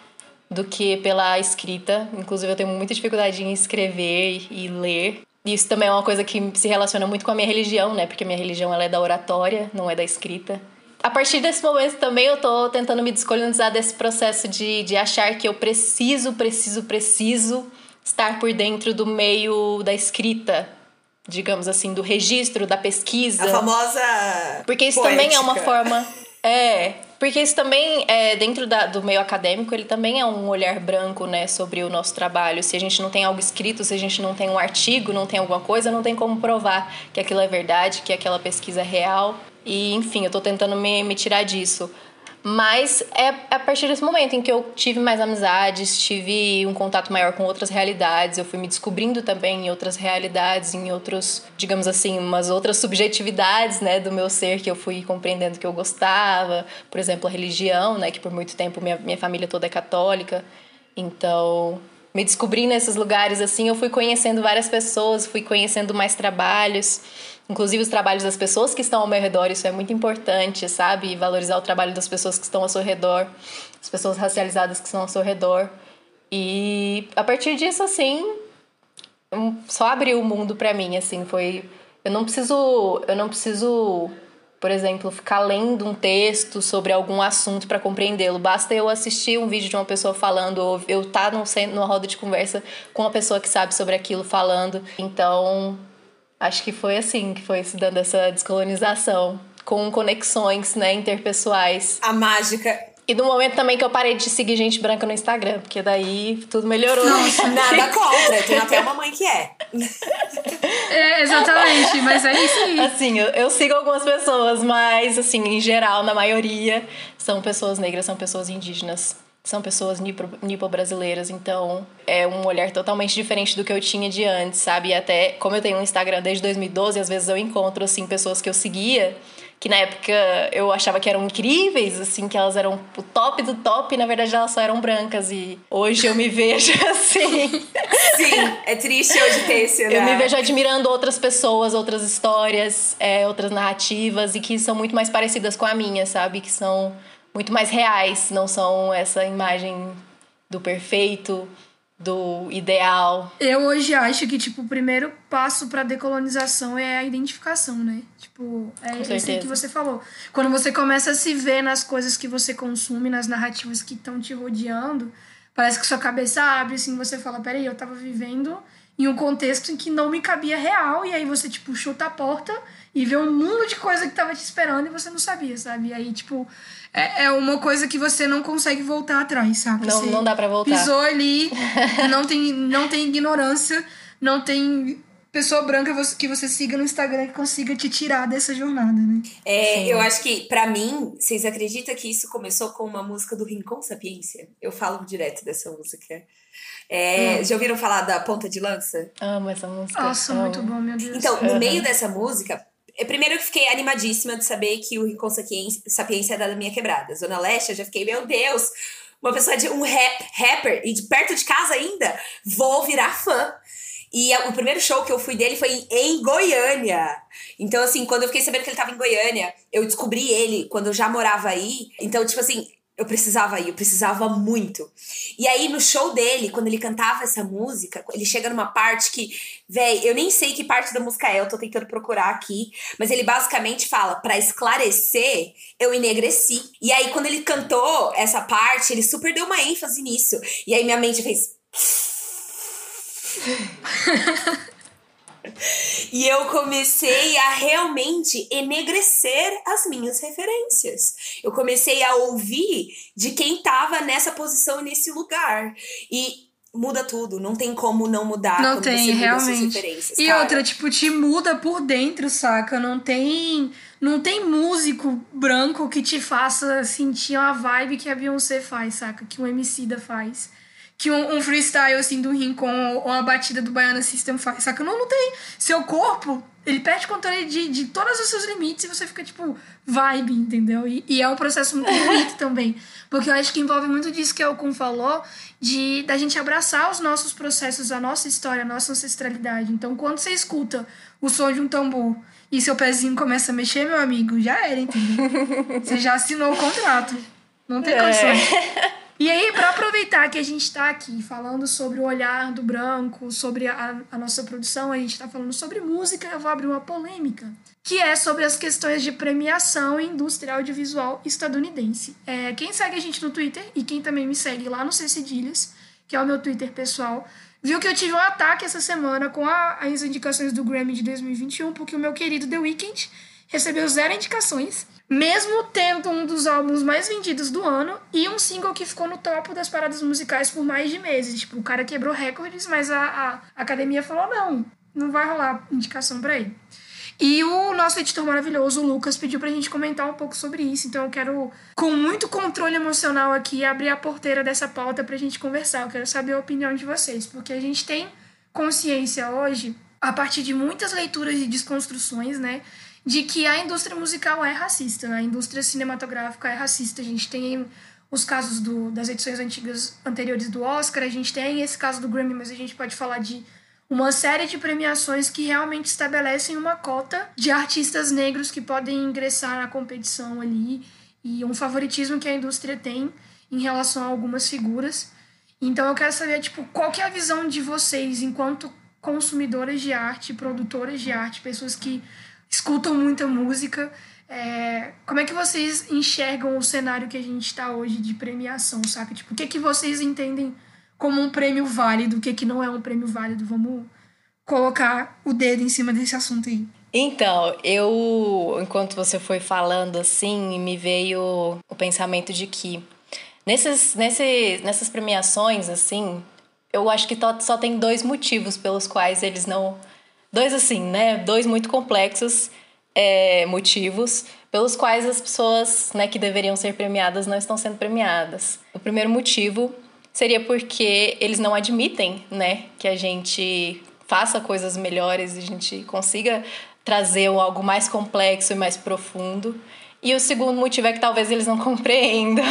do que pela escrita. Inclusive, eu tenho muita dificuldade em escrever e ler. Isso também é uma coisa que se relaciona muito com a minha religião, né? Porque a minha religião ela é da oratória, não é da escrita. A partir desse momento também eu tô tentando me descolonizar desse processo de, de achar que eu preciso, preciso, preciso estar por dentro do meio da escrita, digamos assim, do registro, da pesquisa. A famosa. Porque isso poética. também é uma forma. É. Porque isso também, é, dentro da, do meio acadêmico, ele também é um olhar branco, né, sobre o nosso trabalho. Se a gente não tem algo escrito, se a gente não tem um artigo, não tem alguma coisa, não tem como provar que aquilo é verdade, que aquela pesquisa é real. E, enfim, eu tô tentando me, me tirar disso. Mas é a partir desse momento em que eu tive mais amizades, tive um contato maior com outras realidades, eu fui me descobrindo também em outras realidades, em outros, digamos assim, umas outras subjetividades, né, do meu ser que eu fui compreendendo que eu gostava. Por exemplo, a religião, né, que por muito tempo minha, minha família toda é católica. Então, me descobri nesses lugares assim, eu fui conhecendo várias pessoas, fui conhecendo mais trabalhos inclusive os trabalhos das pessoas que estão ao meu redor, isso é muito importante, sabe? Valorizar o trabalho das pessoas que estão ao seu redor, as pessoas racializadas que estão ao seu redor. E a partir disso, assim, só abriu o mundo para mim, assim, foi eu não preciso, eu não preciso, por exemplo, ficar lendo um texto sobre algum assunto para compreendê-lo. Basta eu assistir um vídeo de uma pessoa falando ou eu estar tá num, numa roda de conversa com uma pessoa que sabe sobre aquilo falando. Então, Acho que foi assim que foi se dando essa descolonização, com conexões, né, interpessoais. A mágica. E no momento também que eu parei de seguir gente branca no Instagram, porque daí tudo melhorou. Nossa, Nada contra, tenho até uma mãe que é. É, exatamente, mas é isso aí. Assim, eu, eu sigo algumas pessoas, mas assim, em geral, na maioria, são pessoas negras, são pessoas indígenas são pessoas nipo-brasileiras, então é um olhar totalmente diferente do que eu tinha de antes, sabe? E até, como eu tenho um Instagram desde 2012, às vezes eu encontro, assim, pessoas que eu seguia, que na época eu achava que eram incríveis, assim, que elas eram o top do top, e na verdade elas só eram brancas, e hoje eu me vejo assim... Sim, é triste hoje ter esse olhar. Eu me vejo admirando outras pessoas, outras histórias, é, outras narrativas, e que são muito mais parecidas com a minha, sabe? Que são muito mais reais, não são essa imagem do perfeito, do ideal. Eu hoje acho que, tipo, o primeiro passo pra decolonização é a identificação, né? Tipo, é Com isso que você falou. Quando você começa a se ver nas coisas que você consome, nas narrativas que estão te rodeando, Parece que sua cabeça abre, assim, você fala, peraí, eu tava vivendo em um contexto em que não me cabia real, e aí você, tipo, chuta a porta e vê um mundo de coisa que tava te esperando e você não sabia, sabe? E aí, tipo, é, é uma coisa que você não consegue voltar atrás, sabe? Não, você não dá pra voltar. Pisou ali, não tem, não tem ignorância, não tem pessoa branca que você siga no Instagram que consiga te tirar dessa jornada, né? É, eu acho que, para mim, vocês acreditam que isso começou com uma música do Rincon Sapiência? Eu falo direto dessa música. É, hum. Já ouviram falar da Ponta de Lança? Amo essa música. Nossa, Amo. muito bom, meu Deus. Então, no uhum. meio dessa música, é, Primeiro eu fiquei animadíssima de saber que o Rincon Sapiência é da minha quebrada. Zona Leste, eu já fiquei, meu Deus, uma pessoa de um rap, rapper e de perto de casa ainda, vou virar fã. E o primeiro show que eu fui dele foi em Goiânia. Então, assim, quando eu fiquei sabendo que ele tava em Goiânia, eu descobri ele quando eu já morava aí. Então, tipo assim, eu precisava ir, eu precisava muito. E aí, no show dele, quando ele cantava essa música, ele chega numa parte que, véi, eu nem sei que parte da música é, eu tô tentando procurar aqui, mas ele basicamente fala: para esclarecer, eu enegreci. E aí, quando ele cantou essa parte, ele super deu uma ênfase nisso. E aí, minha mente fez. e eu comecei a realmente enegrecer as minhas referências. Eu comecei a ouvir de quem estava nessa posição nesse lugar. E muda tudo, não tem como não mudar não tem, realmente. E cara. outra, tipo, te muda por dentro, saca? Não tem, não tem músico branco que te faça sentir uma vibe que a Beyoncé faz, saca? Que o MC da faz que um, um, freestyle assim do Rincon ou a batida do Baiana System faz, saca? Não, não tem. Seu corpo, ele perde controle de, de todos os seus limites e você fica, tipo, vibe, entendeu? E, e é um processo muito bonito também. Porque eu acho que envolve muito disso que o Kun falou, de da gente abraçar os nossos processos, a nossa história, a nossa ancestralidade. Então, quando você escuta o som de um tambor e seu pezinho começa a mexer, meu amigo, já era, entendeu? Você já assinou o contrato. Não tem é. condições. E aí, para aproveitar que a gente está aqui falando sobre o olhar do branco, sobre a, a nossa produção, a gente está falando sobre música, eu vou abrir uma polêmica, que é sobre as questões de premiação em indústria audiovisual estadunidense. É, quem segue a gente no Twitter e quem também me segue lá no Cedilhas, que é o meu Twitter pessoal, viu que eu tive um ataque essa semana com a, as indicações do Grammy de 2021, porque o meu querido The Weeknd recebeu zero indicações mesmo tendo um dos álbuns mais vendidos do ano e um single que ficou no topo das paradas musicais por mais de meses. Tipo, o cara quebrou recordes, mas a, a academia falou: não, não vai rolar indicação para ele. E o nosso editor maravilhoso, o Lucas, pediu pra gente comentar um pouco sobre isso. Então eu quero, com muito controle emocional aqui, abrir a porteira dessa pauta pra gente conversar. Eu quero saber a opinião de vocês, porque a gente tem consciência hoje, a partir de muitas leituras e desconstruções, né? De que a indústria musical é racista, a indústria cinematográfica é racista. A gente tem os casos do, das edições antigas anteriores do Oscar, a gente tem esse caso do Grammy, mas a gente pode falar de uma série de premiações que realmente estabelecem uma cota de artistas negros que podem ingressar na competição ali e um favoritismo que a indústria tem em relação a algumas figuras. Então eu quero saber, tipo, qual que é a visão de vocês enquanto consumidoras de arte, produtoras de arte, pessoas que escutam muita música. É, como é que vocês enxergam o cenário que a gente está hoje de premiação, sabe? Tipo, o que, que vocês entendem como um prêmio válido, o que, que não é um prêmio válido? Vamos colocar o dedo em cima desse assunto aí. Então, eu, enquanto você foi falando assim, me veio o pensamento de que nesses, nesse, nessas premiações, assim, eu acho que só tem dois motivos pelos quais eles não dois assim, né? Dois muito complexos é, motivos pelos quais as pessoas né, que deveriam ser premiadas não estão sendo premiadas. O primeiro motivo seria porque eles não admitem né, que a gente faça coisas melhores e a gente consiga trazer algo mais complexo e mais profundo. E o segundo motivo é que talvez eles não compreendam.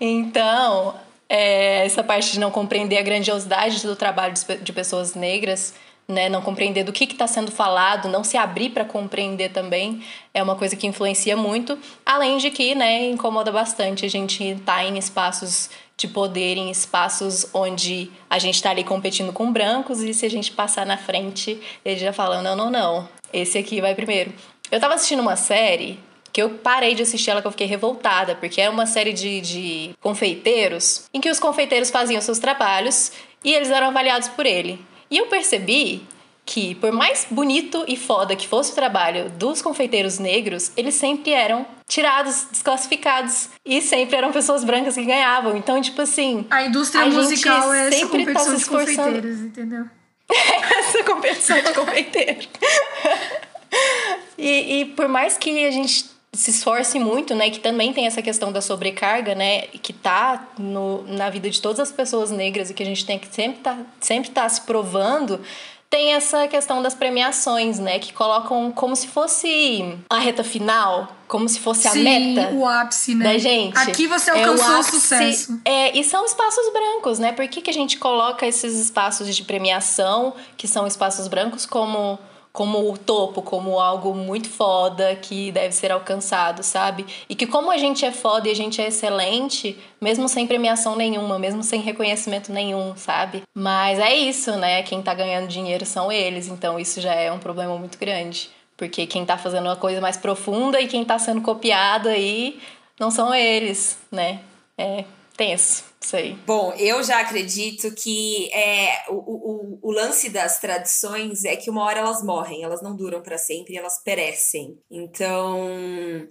então, é, essa parte de não compreender a grandiosidade do trabalho de pessoas negras né, não compreender do que está sendo falado, não se abrir para compreender também é uma coisa que influencia muito, além de que né, incomoda bastante a gente estar tá em espaços de poder, em espaços onde a gente está ali competindo com brancos e se a gente passar na frente, ele já fala: não, não, não, esse aqui vai primeiro. Eu estava assistindo uma série que eu parei de assistir ela que eu fiquei revoltada, porque é uma série de, de confeiteiros em que os confeiteiros faziam seus trabalhos e eles eram avaliados por ele. E eu percebi que, por mais bonito e foda que fosse o trabalho dos confeiteiros negros, eles sempre eram tirados, desclassificados. E sempre eram pessoas brancas que ganhavam. Então, tipo assim. A indústria a musical é essa sempre tá se esforçando. de confeiteiros, entendeu? essa competição de confeiteiro. e, e por mais que a gente se esforce muito, né, que também tem essa questão da sobrecarga, né, que tá no, na vida de todas as pessoas negras e que a gente tem que sempre tá, sempre tá se provando, tem essa questão das premiações, né? Que colocam como se fosse a reta final, como se fosse Sim, a meta. o ápice, né? Da gente. Aqui você alcançou é o, ápice, o sucesso. É, e são espaços brancos, né? Por que, que a gente coloca esses espaços de premiação, que são espaços brancos, como como o topo, como algo muito foda que deve ser alcançado, sabe? E que como a gente é foda e a gente é excelente, mesmo sem premiação nenhuma, mesmo sem reconhecimento nenhum, sabe? Mas é isso, né? Quem tá ganhando dinheiro são eles, então isso já é um problema muito grande. Porque quem tá fazendo uma coisa mais profunda e quem tá sendo copiado aí não são eles, né? É tenso. Sei. Bom, eu já acredito que é, o, o, o, lance das tradições é que uma hora elas morrem, elas não duram para sempre, elas perecem. Então,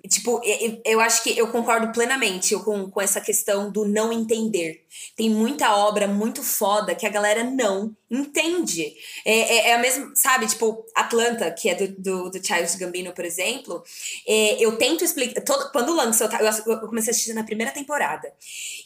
tipo, eu, eu acho que eu concordo plenamente com, com essa questão do não entender. Tem muita obra muito foda que a galera não entende. É, é, é a mesma, sabe, tipo, Atlanta, que é do, do, do Childish Gambino, por exemplo, é, eu tento explicar. Todo, quando lança, eu, eu comecei a assistir na primeira temporada.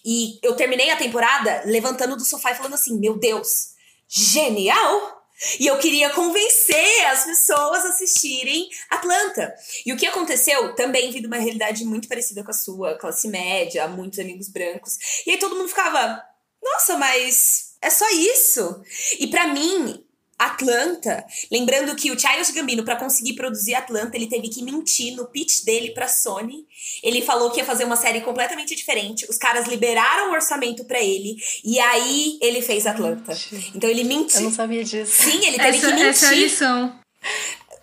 E eu terminei terminei a temporada levantando do sofá e falando assim: Meu Deus, genial! E eu queria convencer as pessoas a assistirem Atlanta. E o que aconteceu também vindo uma realidade muito parecida com a sua, classe média, muitos amigos brancos. E aí todo mundo ficava: Nossa, mas é só isso? E para mim, Atlanta, lembrando que o Childish Gambino para conseguir produzir Atlanta, ele teve que mentir no pitch dele para Sony. Ele falou que ia fazer uma série completamente diferente. Os caras liberaram o orçamento para ele e aí ele fez Atlanta. Então ele mentiu. Eu não sabia disso. Sim, ele teve essa, que mentir. Essa é a lição.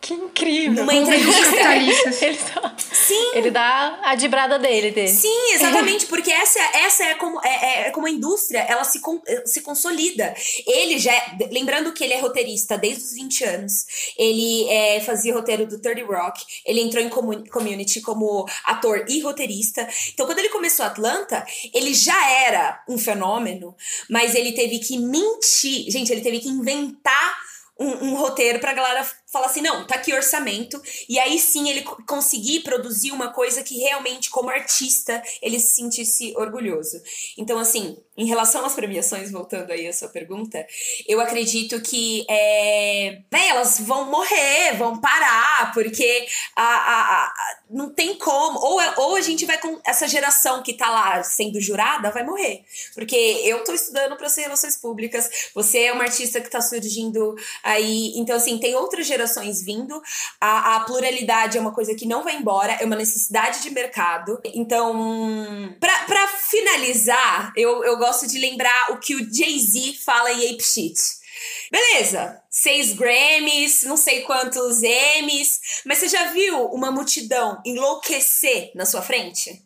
Que incrível. Numa entrevista. ele, dá, Sim. ele dá a dibrada dele, dele. Sim, exatamente, porque essa, essa é, como, é, é, é como a indústria ela se, se consolida. Ele já. É, lembrando que ele é roteirista desde os 20 anos. Ele é, fazia roteiro do 30 Rock. Ele entrou em community como ator e roteirista. Então, quando ele começou Atlanta, ele já era um fenômeno, mas ele teve que mentir. Gente, ele teve que inventar um, um roteiro pra galera falar assim: não, tá aqui orçamento. E aí sim ele conseguir produzir uma coisa que realmente, como artista, ele se sentisse orgulhoso. Então, assim, em relação às premiações, voltando aí à sua pergunta, eu acredito que é, né, elas vão morrer, vão parar, porque a, a, a, não tem como. Ou, ou a gente vai com essa geração que tá lá sendo jurada, vai morrer. Porque eu tô estudando para ser relações públicas, você é uma artista que tá surgindo aí. Então, assim, tem outras gerações vindo. A, a pluralidade é uma coisa que não vai embora, é uma necessidade de mercado. Então, para finalizar, eu, eu gosto de lembrar o que o Jay-Z fala em Ape Shit. Beleza, seis Grammys, não sei quantos Emmys, mas você já viu uma multidão enlouquecer na sua frente?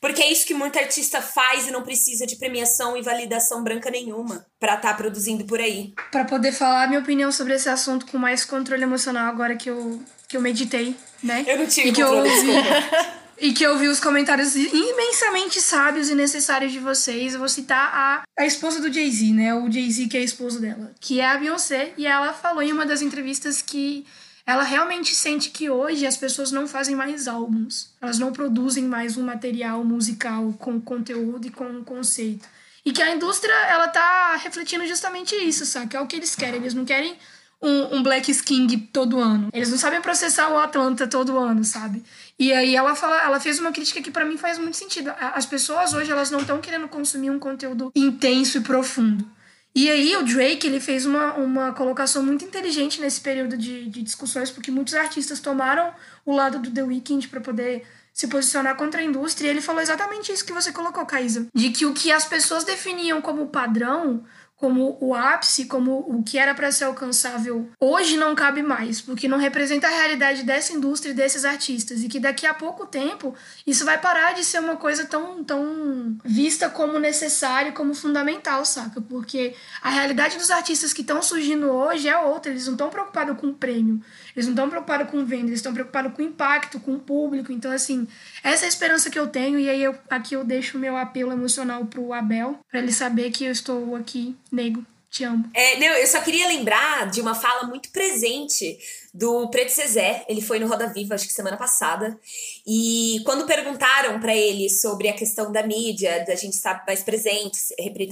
Porque é isso que muito artista faz e não precisa de premiação e validação branca nenhuma para estar tá produzindo por aí. Para poder falar minha opinião sobre esse assunto com mais controle emocional agora que eu, que eu meditei, né? Eu não tive e controle, eu... e que eu vi os comentários imensamente sábios e necessários de vocês. Eu vou citar a, a esposa do Jay-Z, né? O Jay-Z que é a esposa dela, que é a Beyoncé, e ela falou em uma das entrevistas que ela realmente sente que hoje as pessoas não fazem mais álbuns. Elas não produzem mais um material musical com conteúdo e com conceito. E que a indústria, ela tá refletindo justamente isso, sabe? Que é o que eles querem. Eles não querem um, um Black King todo ano. Eles não sabem processar o Atlanta todo ano, sabe? E aí ela fala, ela fez uma crítica que para mim faz muito sentido. As pessoas hoje elas não estão querendo consumir um conteúdo intenso e profundo. E aí o Drake ele fez uma, uma colocação muito inteligente nesse período de, de discussões, porque muitos artistas tomaram o lado do The Weeknd para poder se posicionar contra a indústria. E ele falou exatamente isso que você colocou, Kaisa. De que o que as pessoas definiam como padrão como o ápice, como o que era para ser alcançável, hoje não cabe mais, porque não representa a realidade dessa indústria e desses artistas. E que daqui a pouco tempo isso vai parar de ser uma coisa tão, tão vista como necessária, como fundamental, saca? Porque a realidade dos artistas que estão surgindo hoje é outra, eles não estão preocupados com o prêmio, eles não estão preocupados com venda, eles estão preocupados com impacto, com o público. Então, assim, essa é a esperança que eu tenho, e aí eu, aqui eu deixo o meu apelo emocional pro Abel, para ele saber que eu estou aqui nego, te amo. É, não, eu só queria lembrar de uma fala muito presente do Preto Cezé. Ele foi no Roda Viva, acho que semana passada. E quando perguntaram para ele sobre a questão da mídia, da gente estar mais presente,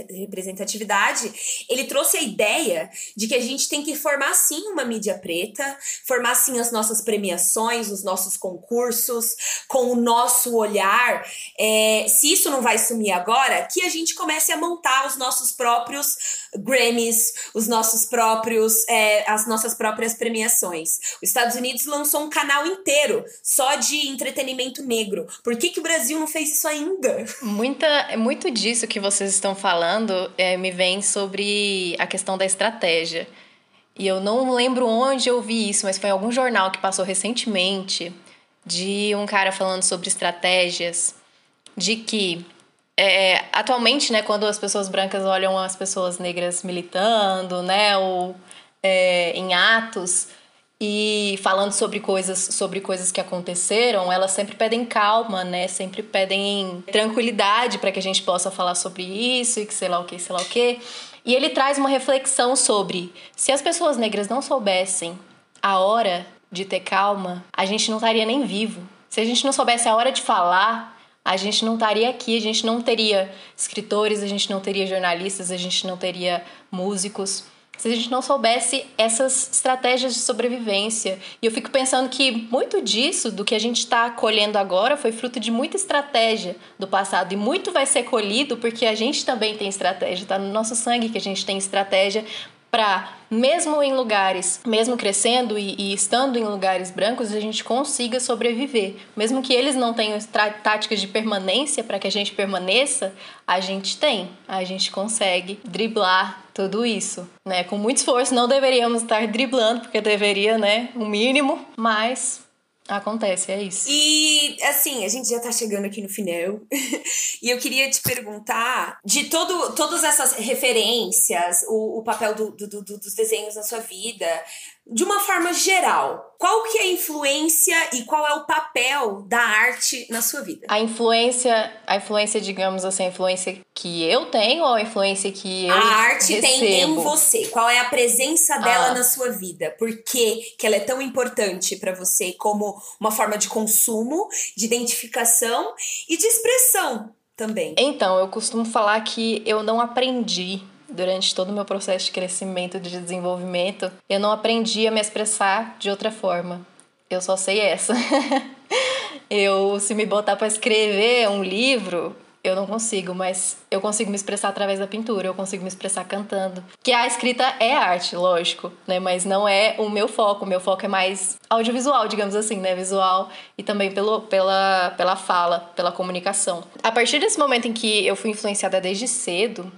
representatividade, ele trouxe a ideia de que a gente tem que formar sim uma mídia preta, formar sim as nossas premiações, os nossos concursos, com o nosso olhar. É, se isso não vai sumir agora, que a gente comece a montar os nossos próprios Grammys, os nossos próprios, é, as nossas próprias premiações. Os Estados Unidos lançou um canal inteiro só de entretenimento negro. Por que, que o Brasil não fez isso ainda? Muita, muito disso que vocês estão falando é, me vem sobre a questão da estratégia. E eu não lembro onde eu vi isso, mas foi em algum jornal que passou recentemente de um cara falando sobre estratégias de que é, atualmente, né, quando as pessoas brancas olham as pessoas negras militando, né, ou é, em atos, e falando sobre coisas, sobre coisas que aconteceram, elas sempre pedem calma, né? Sempre pedem tranquilidade para que a gente possa falar sobre isso e que sei lá o que, sei lá o que. E ele traz uma reflexão sobre se as pessoas negras não soubessem a hora de ter calma, a gente não estaria nem vivo. Se a gente não soubesse a hora de falar, a gente não estaria aqui, a gente não teria escritores, a gente não teria jornalistas, a gente não teria músicos se a gente não soubesse essas estratégias de sobrevivência. E eu fico pensando que muito disso, do que a gente está colhendo agora, foi fruto de muita estratégia do passado. E muito vai ser colhido porque a gente também tem estratégia, está no nosso sangue que a gente tem estratégia para, mesmo em lugares, mesmo crescendo e, e, estando em lugares brancos, a gente consiga sobreviver. Mesmo que eles não tenham táticas de permanência para que a gente permaneça, a gente tem. A gente consegue driblar tudo isso, né? Com muito esforço, não deveríamos estar driblando, porque deveria, né? O mínimo, mas Acontece, é isso. E assim, a gente já tá chegando aqui no final. e eu queria te perguntar de todo, todas essas referências, o, o papel do, do, do, dos desenhos na sua vida, de uma forma geral, qual que é a influência e qual é o papel da arte na sua vida? A influência, a influência, digamos assim, a influência que eu tenho ou a influência que eu A arte recebo? tem em você. Qual é a presença dela ah. na sua vida? Por que, que ela é tão importante para você como uma forma de consumo, de identificação e de expressão também? Então, eu costumo falar que eu não aprendi durante todo o meu processo de crescimento, de desenvolvimento, eu não aprendi a me expressar de outra forma. Eu só sei essa. eu, se me botar para escrever um livro, eu não consigo, mas eu consigo me expressar através da pintura, eu consigo me expressar cantando. Que a escrita é arte, lógico, né? Mas não é o meu foco. O meu foco é mais audiovisual, digamos assim, né? Visual e também pelo, pela, pela fala, pela comunicação. A partir desse momento em que eu fui influenciada desde cedo,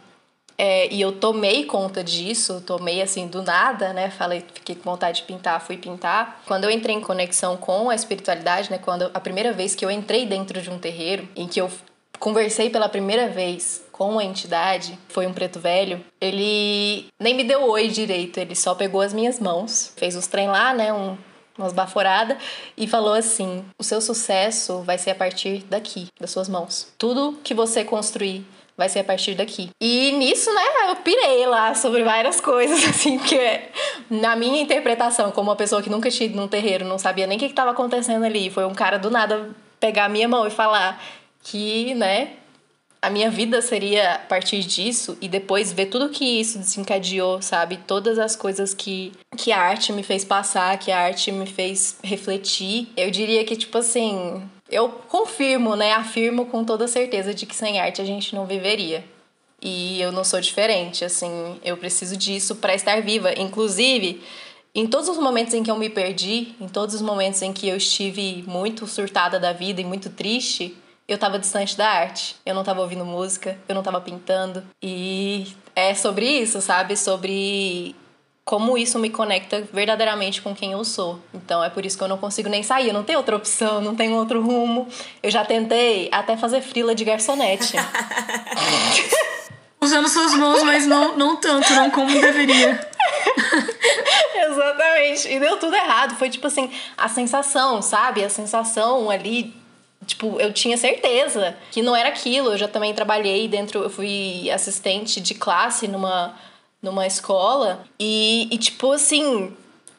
é, e eu tomei conta disso, tomei assim do nada, né? Falei, fiquei com vontade de pintar, fui pintar. Quando eu entrei em conexão com a espiritualidade, né? Quando a primeira vez que eu entrei dentro de um terreiro, em que eu conversei pela primeira vez com a entidade, foi um preto velho, ele nem me deu oi direito, ele só pegou as minhas mãos, fez os trem lá, né? Um, umas baforadas, e falou assim: o seu sucesso vai ser a partir daqui, das suas mãos. Tudo que você construir vai ser a partir daqui. E nisso, né, eu pirei lá sobre várias coisas, assim, porque na minha interpretação, como uma pessoa que nunca tinha ido num terreiro, não sabia nem o que estava acontecendo ali, foi um cara do nada pegar a minha mão e falar que, né, a minha vida seria a partir disso e depois ver tudo que isso desencadeou, sabe? Todas as coisas que, que a arte me fez passar, que a arte me fez refletir. Eu diria que, tipo assim, eu confirmo, né? Afirmo com toda certeza de que sem arte a gente não viveria. E eu não sou diferente, assim, eu preciso disso para estar viva. Inclusive, em todos os momentos em que eu me perdi, em todos os momentos em que eu estive muito surtada da vida e muito triste, eu estava distante da arte. Eu não estava ouvindo música, eu não estava pintando. E é sobre isso, sabe? Sobre como isso me conecta verdadeiramente com quem eu sou. Então é por isso que eu não consigo nem sair, eu não tenho outra opção, não tenho outro rumo. Eu já tentei até fazer frila de garçonete. Usando suas mãos, mas não, não tanto, não como deveria. Exatamente. E deu tudo errado. Foi tipo assim, a sensação, sabe? A sensação ali Tipo, eu tinha certeza que não era aquilo. Eu já também trabalhei dentro, eu fui assistente de classe numa numa escola e, e tipo assim,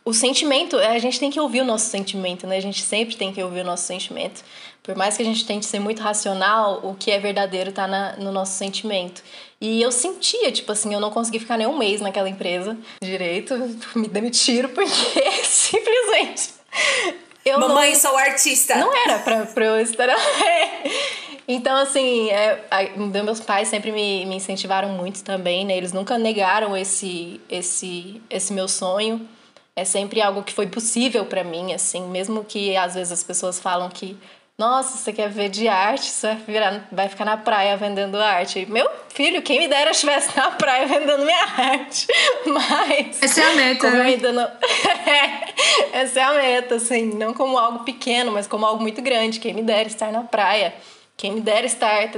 o sentimento, a gente tem que ouvir o nosso sentimento, né? A gente sempre tem que ouvir o nosso sentimento. Por mais que a gente tente ser muito racional, o que é verdadeiro tá na, no nosso sentimento. E eu sentia, tipo assim, eu não consegui ficar nem um mês naquela empresa direito, me demitiram porque simplesmente. Eu Mamãe, não, sou artista. Não era pra, pra eu estar. Então, assim, é, meus pais sempre me, me incentivaram muito também, né? Eles nunca negaram esse, esse, esse meu sonho. É sempre algo que foi possível para mim, assim, mesmo que às vezes as pessoas falam que nossa, você quer ver de arte, você vai, virar, vai ficar na praia vendendo arte. Meu filho, quem me dera estivesse na praia vendendo minha arte. Mas. Essa é a meta. Né? Ainda não... Essa é a meta, assim. Não como algo pequeno, mas como algo muito grande. Quem me dera estar na praia quem me dera estar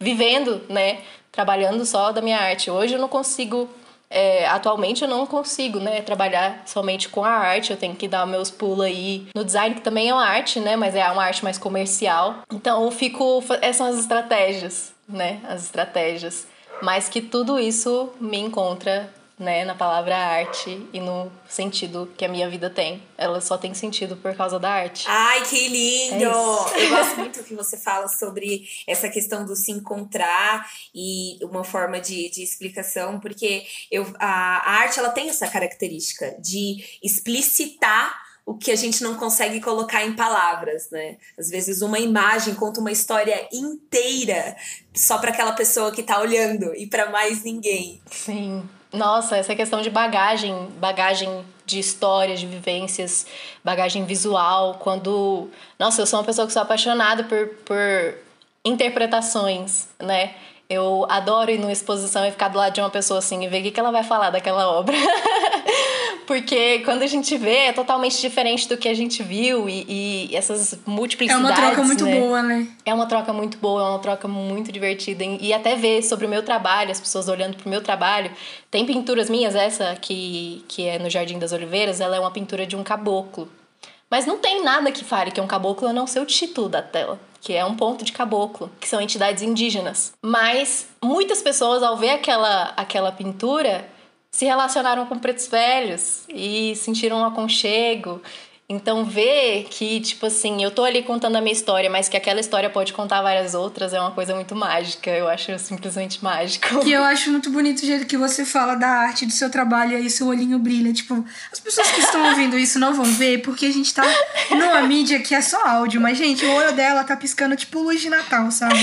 vivendo, né? Trabalhando só da minha arte. Hoje eu não consigo é, atualmente eu não consigo, né, trabalhar somente com a arte, eu tenho que dar meus pulos aí no design, que também é uma arte, né, mas é uma arte mais comercial. Então eu fico, essas são as estratégias, né, as estratégias. Mas que tudo isso me encontra né, na palavra arte e no sentido que a minha vida tem. Ela só tem sentido por causa da arte. Ai, que lindo! É eu gosto muito que você fala sobre essa questão do se encontrar e uma forma de, de explicação, porque eu, a, a arte ela tem essa característica de explicitar o que a gente não consegue colocar em palavras, né? Às vezes uma imagem conta uma história inteira só para aquela pessoa que tá olhando e para mais ninguém. Sim. Nossa, essa questão de bagagem, bagagem de histórias, de vivências, bagagem visual, quando. Nossa, eu sou uma pessoa que sou apaixonada por, por interpretações, né? Eu adoro ir numa exposição e ficar do lado de uma pessoa assim e ver o que ela vai falar daquela obra. Porque quando a gente vê é totalmente diferente do que a gente viu e, e essas multiplicidades. É uma troca muito né? boa, né? É uma troca muito boa, é uma troca muito divertida. E até ver sobre o meu trabalho, as pessoas olhando pro meu trabalho. Tem pinturas minhas, essa que, que é no Jardim das Oliveiras, ela é uma pintura de um caboclo. Mas não tem nada que fale que é um caboclo a não ser o título da tela, que é um ponto de caboclo, que são entidades indígenas. Mas muitas pessoas, ao ver aquela, aquela pintura, se relacionaram com pretos velhos e sentiram um aconchego. Então, ver que, tipo assim, eu tô ali contando a minha história, mas que aquela história pode contar várias outras é uma coisa muito mágica. Eu acho simplesmente mágico. E eu acho muito bonito o jeito que você fala da arte do seu trabalho e aí seu olhinho brilha. Tipo, as pessoas que estão ouvindo isso não vão ver porque a gente tá numa mídia que é só áudio, mas, gente, o olho dela tá piscando tipo luz de Natal, sabe?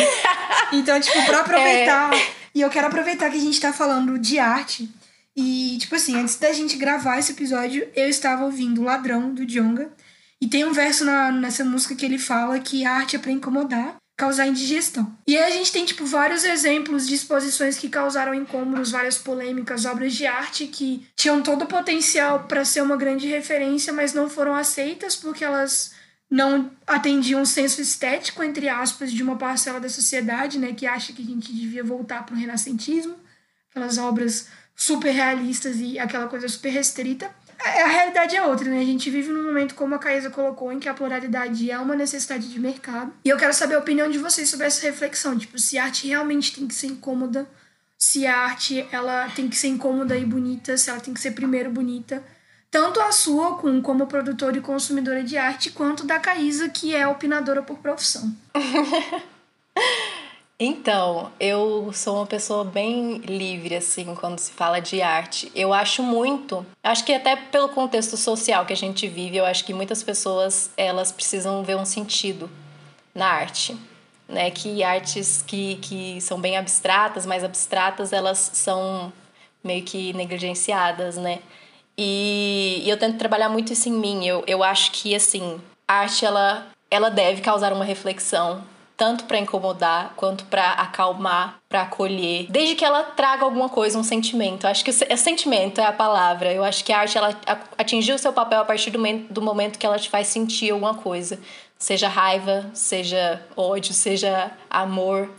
Então, tipo, pra aproveitar. É... E eu quero aproveitar que a gente tá falando de arte. E, tipo assim, antes da gente gravar esse episódio, eu estava ouvindo Ladrão, do Djonga. E tem um verso na, nessa música que ele fala que a arte é pra incomodar, causar indigestão. E aí a gente tem, tipo, vários exemplos de exposições que causaram incômodos, várias polêmicas, obras de arte que tinham todo o potencial para ser uma grande referência, mas não foram aceitas porque elas não atendiam o senso estético, entre aspas, de uma parcela da sociedade, né, que acha que a gente devia voltar para o renascentismo, aquelas obras super realistas e aquela coisa super restrita. A realidade é outra, né? A gente vive num momento, como a Caísa colocou, em que a pluralidade é uma necessidade de mercado. E eu quero saber a opinião de vocês sobre essa reflexão. Tipo, se a arte realmente tem que ser incômoda, se a arte ela tem que ser incômoda e bonita, se ela tem que ser primeiro bonita. Tanto a sua, como produtora e consumidora de arte, quanto da Caísa, que é opinadora por profissão. Então, eu sou uma pessoa bem livre, assim, quando se fala de arte. Eu acho muito, acho que até pelo contexto social que a gente vive, eu acho que muitas pessoas, elas precisam ver um sentido na arte. Né, que artes que, que são bem abstratas, mais abstratas, elas são meio que negligenciadas, né? E, e eu tento trabalhar muito isso em mim. Eu, eu acho que, assim, a arte, ela, ela deve causar uma reflexão tanto para incomodar quanto para acalmar, para acolher, desde que ela traga alguma coisa, um sentimento. Acho que o sentimento é a palavra. Eu acho que a arte ela atingiu o seu papel a partir do do momento que ela te faz sentir alguma coisa, seja raiva, seja ódio, seja amor,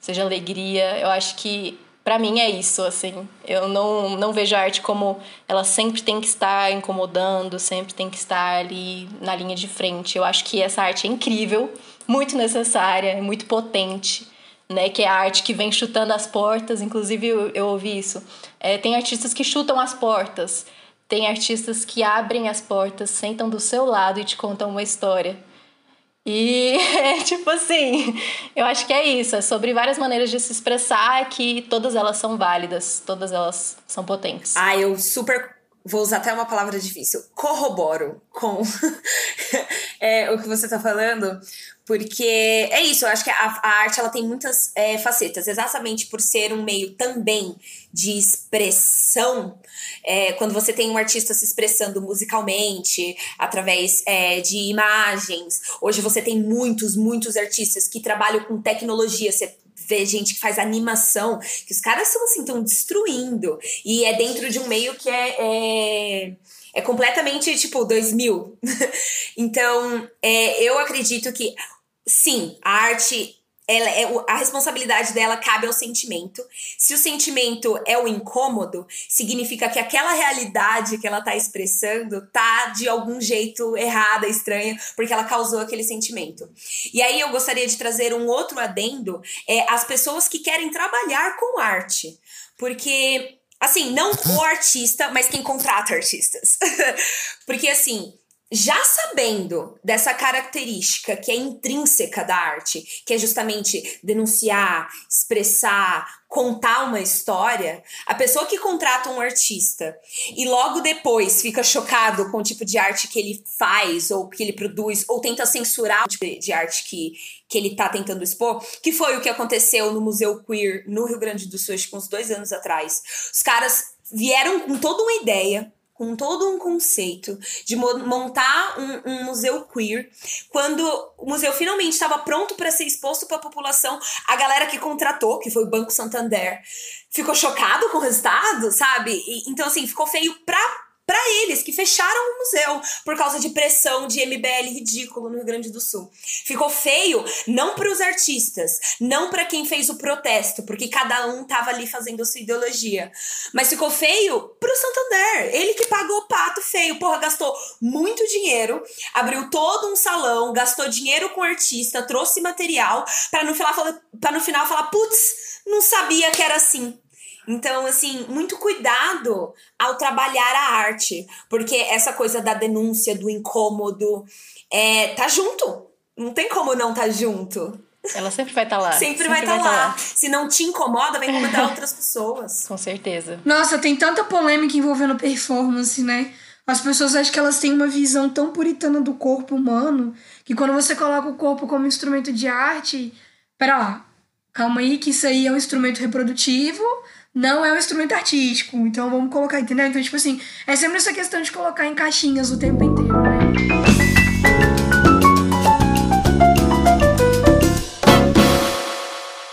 seja alegria. Eu acho que para mim é isso, assim. Eu não, não vejo a arte como ela sempre tem que estar incomodando, sempre tem que estar ali na linha de frente. Eu acho que essa arte é incrível, muito necessária, muito potente, né? Que é a arte que vem chutando as portas. Inclusive, eu, eu ouvi isso. É, tem artistas que chutam as portas. Tem artistas que abrem as portas, sentam do seu lado e te contam uma história. E é tipo assim, eu acho que é isso, é sobre várias maneiras de se expressar que todas elas são válidas, todas elas são potentes. Ah, eu super vou usar até uma palavra difícil, corroboro com é, o que você está falando, porque é isso, eu acho que a, a arte ela tem muitas é, facetas, exatamente por ser um meio também de expressão. É, quando você tem um artista se expressando musicalmente, através é, de imagens. Hoje você tem muitos, muitos artistas que trabalham com tecnologia. Você vê gente que faz animação, que os caras são assim, estão destruindo. E é dentro de um meio que é, é é completamente tipo 2000. então, é, eu acredito que sim, a arte ela é, a responsabilidade dela cabe ao sentimento. Se o sentimento é o incômodo, significa que aquela realidade que ela está expressando tá de algum jeito errada, estranha, porque ela causou aquele sentimento. E aí eu gostaria de trazer um outro adendo, é as pessoas que querem trabalhar com arte. Porque assim, não o artista, mas quem contrata artistas. porque assim, já sabendo dessa característica que é intrínseca da arte, que é justamente denunciar, expressar, contar uma história, a pessoa que contrata um artista e logo depois fica chocado com o tipo de arte que ele faz ou que ele produz ou tenta censurar o tipo de arte que, que ele tá tentando expor, que foi o que aconteceu no Museu Queer no Rio Grande do Sul, acho que uns dois anos atrás. Os caras vieram com toda uma ideia com todo um conceito de montar um, um, museu queer. Quando o museu finalmente estava pronto para ser exposto para a população, a galera que contratou, que foi o Banco Santander, ficou chocado com o resultado, sabe? E, então, assim, ficou feio para para eles que fecharam o museu por causa de pressão de MBL ridículo no Rio Grande do Sul. Ficou feio não para os artistas, não para quem fez o protesto, porque cada um tava ali fazendo a sua ideologia, mas ficou feio pro Santander, ele que pagou o pato feio, porra, gastou muito dinheiro, abriu todo um salão, gastou dinheiro com artista, trouxe material para no final para no final falar, putz, não sabia que era assim. Então, assim, muito cuidado ao trabalhar a arte, porque essa coisa da denúncia, do incômodo, é, tá junto. Não tem como não tá junto. Ela sempre vai estar tá lá. Sempre, sempre vai estar tá lá. lá. Se não te incomoda, vai incomodar outras pessoas. Com certeza. Nossa, tem tanta polêmica envolvendo performance, né? As pessoas acham que elas têm uma visão tão puritana do corpo humano que quando você coloca o corpo como instrumento de arte, pera lá, calma aí que isso aí é um instrumento reprodutivo, não é um instrumento artístico. Então vamos colocar, entendeu? Então, tipo assim, é sempre essa questão de colocar em caixinhas o tempo inteiro, né?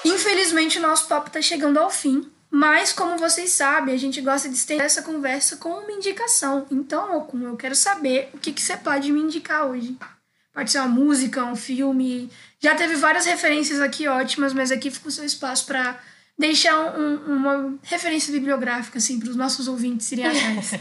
Infelizmente, o nosso papo tá chegando ao fim. Mas, como vocês sabem, a gente gosta de estender essa conversa com uma indicação. Então, Okun, eu quero saber o que, que você pode me indicar hoje. Pode ser uma música, um filme. Já teve várias referências aqui ótimas, mas aqui fica o seu espaço para deixar um, uma referência bibliográfica assim para os nossos ouvintes irem atrás.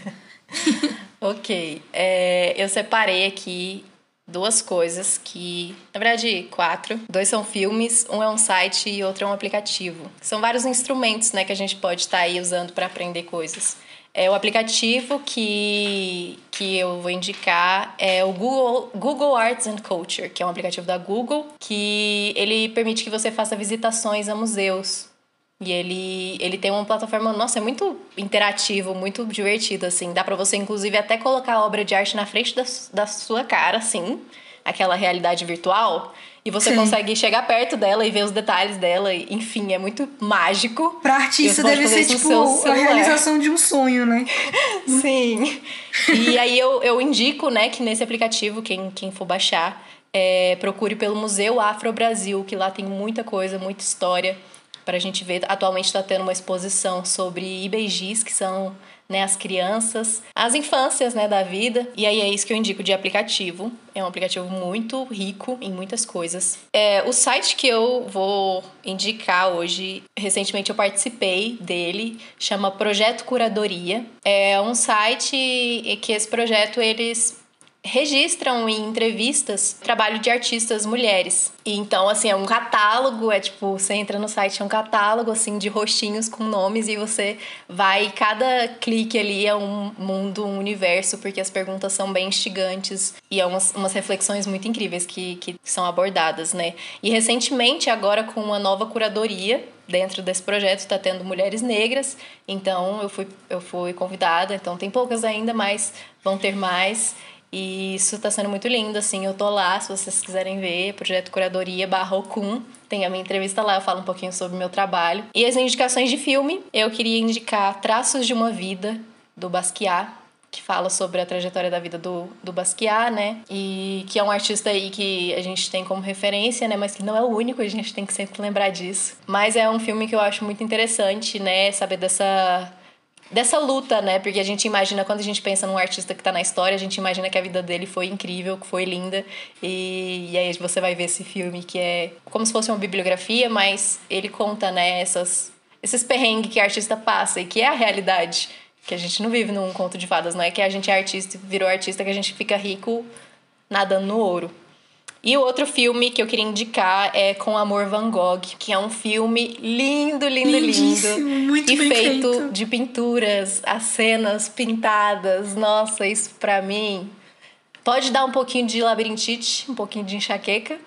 ok, é, eu separei aqui duas coisas que, na verdade, quatro. Dois são filmes, um é um site e outro é um aplicativo. São vários instrumentos, né, que a gente pode estar tá aí usando para aprender coisas. É, o aplicativo que, que eu vou indicar é o Google, Google Arts and Culture, que é um aplicativo da Google, que ele permite que você faça visitações a museus. E ele, ele tem uma plataforma, nossa, é muito interativo, muito divertido, assim. Dá para você, inclusive, até colocar a obra de arte na frente da, da sua cara, assim. aquela realidade virtual e você Sim. consegue chegar perto dela e ver os detalhes dela. Enfim, é muito mágico. Pra artista deve ser tipo a realização de um sonho, né? Sim. e aí eu, eu indico, né, que nesse aplicativo, quem, quem for baixar, é, procure pelo Museu Afro Brasil, que lá tem muita coisa, muita história para a gente ver. Atualmente está tendo uma exposição sobre IBGs, que são né, as crianças, as infâncias né, da vida. E aí é isso que eu indico de aplicativo. É um aplicativo muito rico em muitas coisas. É, o site que eu vou indicar hoje, recentemente eu participei dele, chama Projeto Curadoria. É um site que esse projeto eles registram em entrevistas trabalho de artistas mulheres. E então, assim, é um catálogo, é tipo, você entra no site, é um catálogo, assim, de rostinhos com nomes e você vai, cada clique ali é um mundo, um universo, porque as perguntas são bem instigantes e é umas, umas reflexões muito incríveis que, que são abordadas, né? E recentemente, agora com uma nova curadoria, dentro desse projeto está tendo mulheres negras, então eu fui, eu fui convidada, então tem poucas ainda, mas vão ter mais. E isso está sendo muito lindo, assim. Eu tô lá, se vocês quiserem ver, projeto Curadoria Barrocum. Tem a minha entrevista lá, eu falo um pouquinho sobre o meu trabalho. E as indicações de filme, eu queria indicar Traços de uma Vida, do Basquiat, que fala sobre a trajetória da vida do, do Basquiat, né? E que é um artista aí que a gente tem como referência, né? Mas que não é o único, a gente tem que sempre lembrar disso. Mas é um filme que eu acho muito interessante, né? Saber dessa dessa luta, né? Porque a gente imagina, quando a gente pensa num artista que tá na história, a gente imagina que a vida dele foi incrível, que foi linda. E, e aí você vai ver esse filme que é como se fosse uma bibliografia, mas ele conta, né, essas, esses perrengues que a artista passa e que é a realidade. Que a gente não vive num conto de fadas, não é que a gente é artista, virou artista, que a gente fica rico nadando no ouro. E o outro filme que eu queria indicar é Com Amor Van Gogh, que é um filme lindo, lindo, Lindíssimo, lindo. Muito e bem feito, feito de pinturas, as cenas pintadas. Nossa, isso pra mim pode dar um pouquinho de labirintite, um pouquinho de enxaqueca,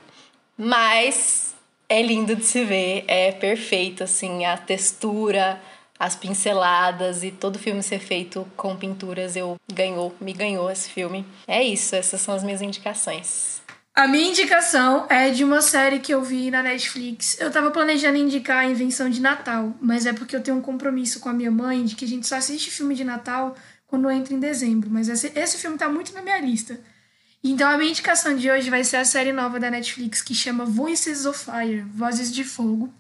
mas é lindo de se ver, é perfeito assim, a textura, as pinceladas e todo o filme ser feito com pinturas, eu ganhou, me ganhou esse filme. É isso, essas são as minhas indicações. A minha indicação é de uma série que eu vi na Netflix. Eu tava planejando indicar a Invenção de Natal, mas é porque eu tenho um compromisso com a minha mãe de que a gente só assiste filme de Natal quando entra em dezembro. Mas esse, esse filme tá muito na minha lista. Então a minha indicação de hoje vai ser a série nova da Netflix que chama Voices of Fire Vozes de Fogo.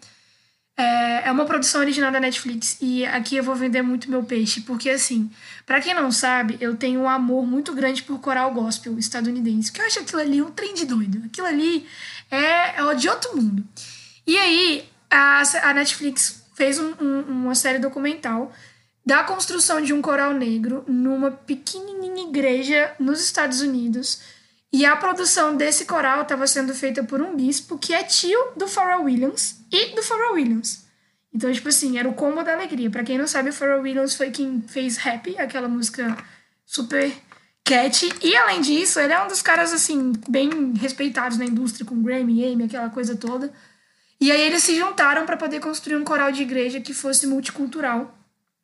É, é uma produção original da Netflix e aqui eu vou vender muito meu peixe, porque assim, para quem não sabe, eu tenho um amor muito grande por coral gospel estadunidense, que eu acho aquilo ali um trem de doido. Aquilo ali é, é de outro mundo. E aí, a, a Netflix fez um, um, uma série documental da construção de um coral negro numa pequenininha igreja nos Estados Unidos. E a produção desse coral estava sendo feita por um bispo que é tio do Pharrell Williams e do Pharrell Williams. Então, tipo assim, era o combo da alegria. Para quem não sabe, o Pharrell Williams foi quem fez Happy, aquela música super cat. E além disso, ele é um dos caras, assim, bem respeitados na indústria, com Grammy, Amy, aquela coisa toda. E aí eles se juntaram para poder construir um coral de igreja que fosse multicultural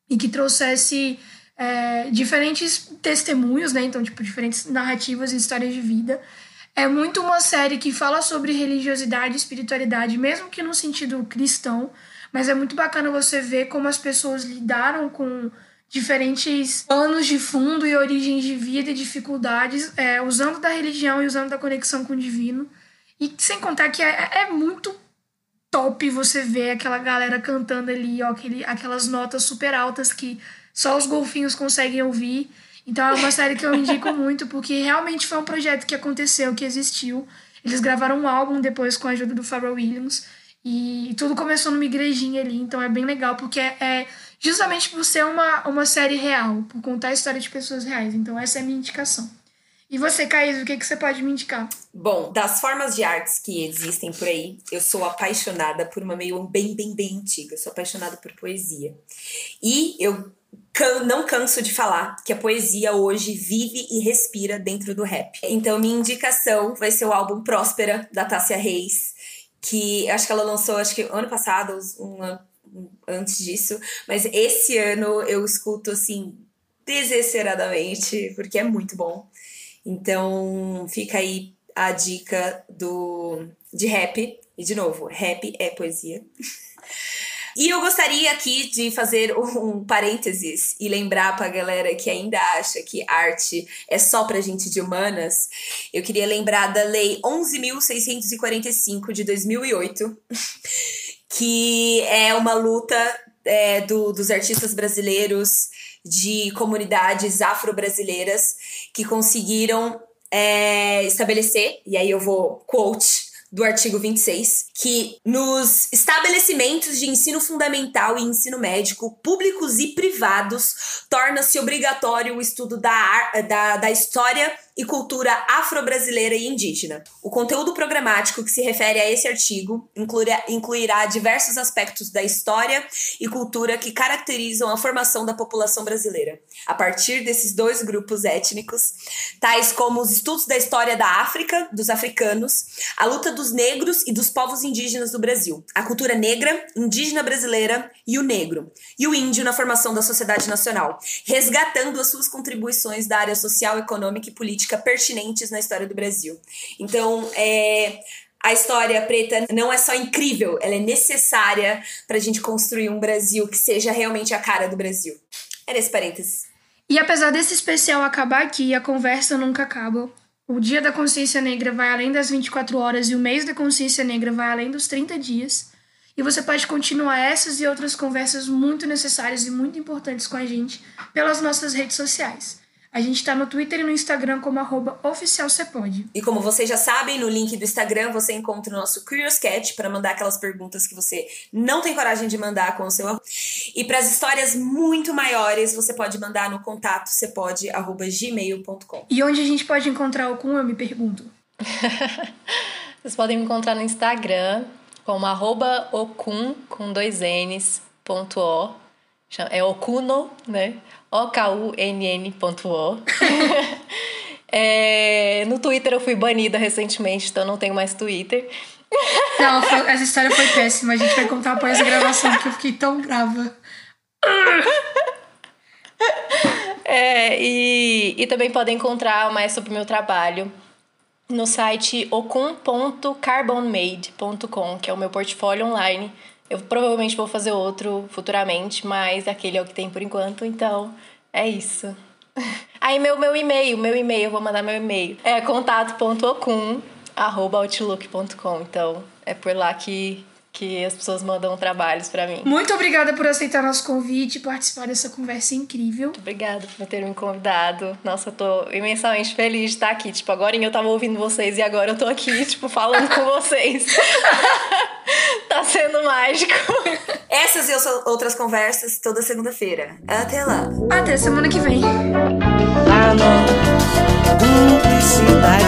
e que trouxesse é, diferentes testemunhos, né? Então, tipo, diferentes narrativas e histórias de vida. É muito uma série que fala sobre religiosidade e espiritualidade, mesmo que no sentido cristão, mas é muito bacana você ver como as pessoas lidaram com diferentes planos de fundo e origens de vida e dificuldades, é, usando da religião e usando da conexão com o divino. E sem contar que é, é muito top você ver aquela galera cantando ali, ó, aquele, aquelas notas super altas que só os golfinhos conseguem ouvir. Então é uma série que eu indico muito, porque realmente foi um projeto que aconteceu, que existiu. Eles gravaram um álbum depois com a ajuda do Pharrell Williams. E tudo começou numa igrejinha ali, então é bem legal, porque é, é justamente por ser uma, uma série real, por contar a história de pessoas reais. Então essa é a minha indicação. E você, Caís, o que, que você pode me indicar? Bom, das formas de artes que existem por aí, eu sou apaixonada por uma meio bem, bem, bem antiga. Eu sou apaixonada por poesia. E eu não canso de falar que a poesia hoje vive e respira dentro do rap. Então, minha indicação vai ser o álbum Próspera, da Tássia Reis, que acho que ela lançou, acho que ano passado, um antes disso, mas esse ano eu escuto assim desesperadamente, porque é muito bom. Então, fica aí a dica do de rap. E de novo, rap é poesia. E eu gostaria aqui de fazer um parênteses e lembrar pra galera que ainda acha que arte é só pra gente de humanas. Eu queria lembrar da Lei 11.645 de 2008, que é uma luta é, do, dos artistas brasileiros de comunidades afro-brasileiras que conseguiram é, estabelecer, e aí eu vou quote do artigo 26, que nos estabelecimentos de ensino fundamental e ensino médico, públicos e privados, torna-se obrigatório o estudo da, da, da história e cultura afro-brasileira e indígena. O conteúdo programático que se refere a esse artigo incluirá, diversos aspectos da história e cultura que caracterizam a formação da população brasileira, a partir desses dois grupos étnicos, tais como os estudos da história da África, dos africanos, a luta dos negros e dos povos indígenas do Brasil, a cultura negra, indígena brasileira e o negro, e o índio na formação da sociedade nacional, resgatando as suas contribuições da área social, econômica e política política pertinentes na história do Brasil. Então, é, a história preta não é só incrível, ela é necessária para a gente construir um Brasil que seja realmente a cara do Brasil. Era esse parênteses. E apesar desse especial acabar aqui, a conversa nunca acaba. O Dia da Consciência Negra vai além das 24 horas e o mês da Consciência Negra vai além dos 30 dias. E você pode continuar essas e outras conversas muito necessárias e muito importantes com a gente pelas nossas redes sociais. A gente está no Twitter e no Instagram como arroba oficialcepode. E como vocês já sabem, no link do Instagram você encontra o nosso Curious Cat para mandar aquelas perguntas que você não tem coragem de mandar com o seu E para as histórias muito maiores, você pode mandar no contato cepode@gmail.com. E onde a gente pode encontrar o Kun, eu me pergunto. Vocês podem me encontrar no Instagram como arroba okun com dois N's, ponto O. É okuno, né? O-K-U-N-N.O. é, no Twitter eu fui banida recentemente, então não tenho mais Twitter. Não, foi, essa história foi péssima. A gente vai contar após a gravação, porque eu fiquei tão brava. É, e, e também podem encontrar mais sobre o meu trabalho no site ocum.carbonmade.com, que é o meu portfólio online eu provavelmente vou fazer outro futuramente, mas aquele é o que tem por enquanto, então é isso. Aí meu, meu e-mail, meu e-mail, eu vou mandar meu e-mail. É contato.ocum.outlook.com. Então é por lá que que as pessoas mandam trabalhos para mim. Muito obrigada por aceitar nosso convite e participar dessa conversa incrível. Muito obrigada por ter me convidado. Nossa, eu tô imensamente feliz de estar aqui. Tipo, agora eu tava ouvindo vocês e agora eu tô aqui, tipo, falando com vocês. tá sendo mágico. Essas e outras conversas toda segunda-feira. Até lá. Até semana que vem. Publicidade.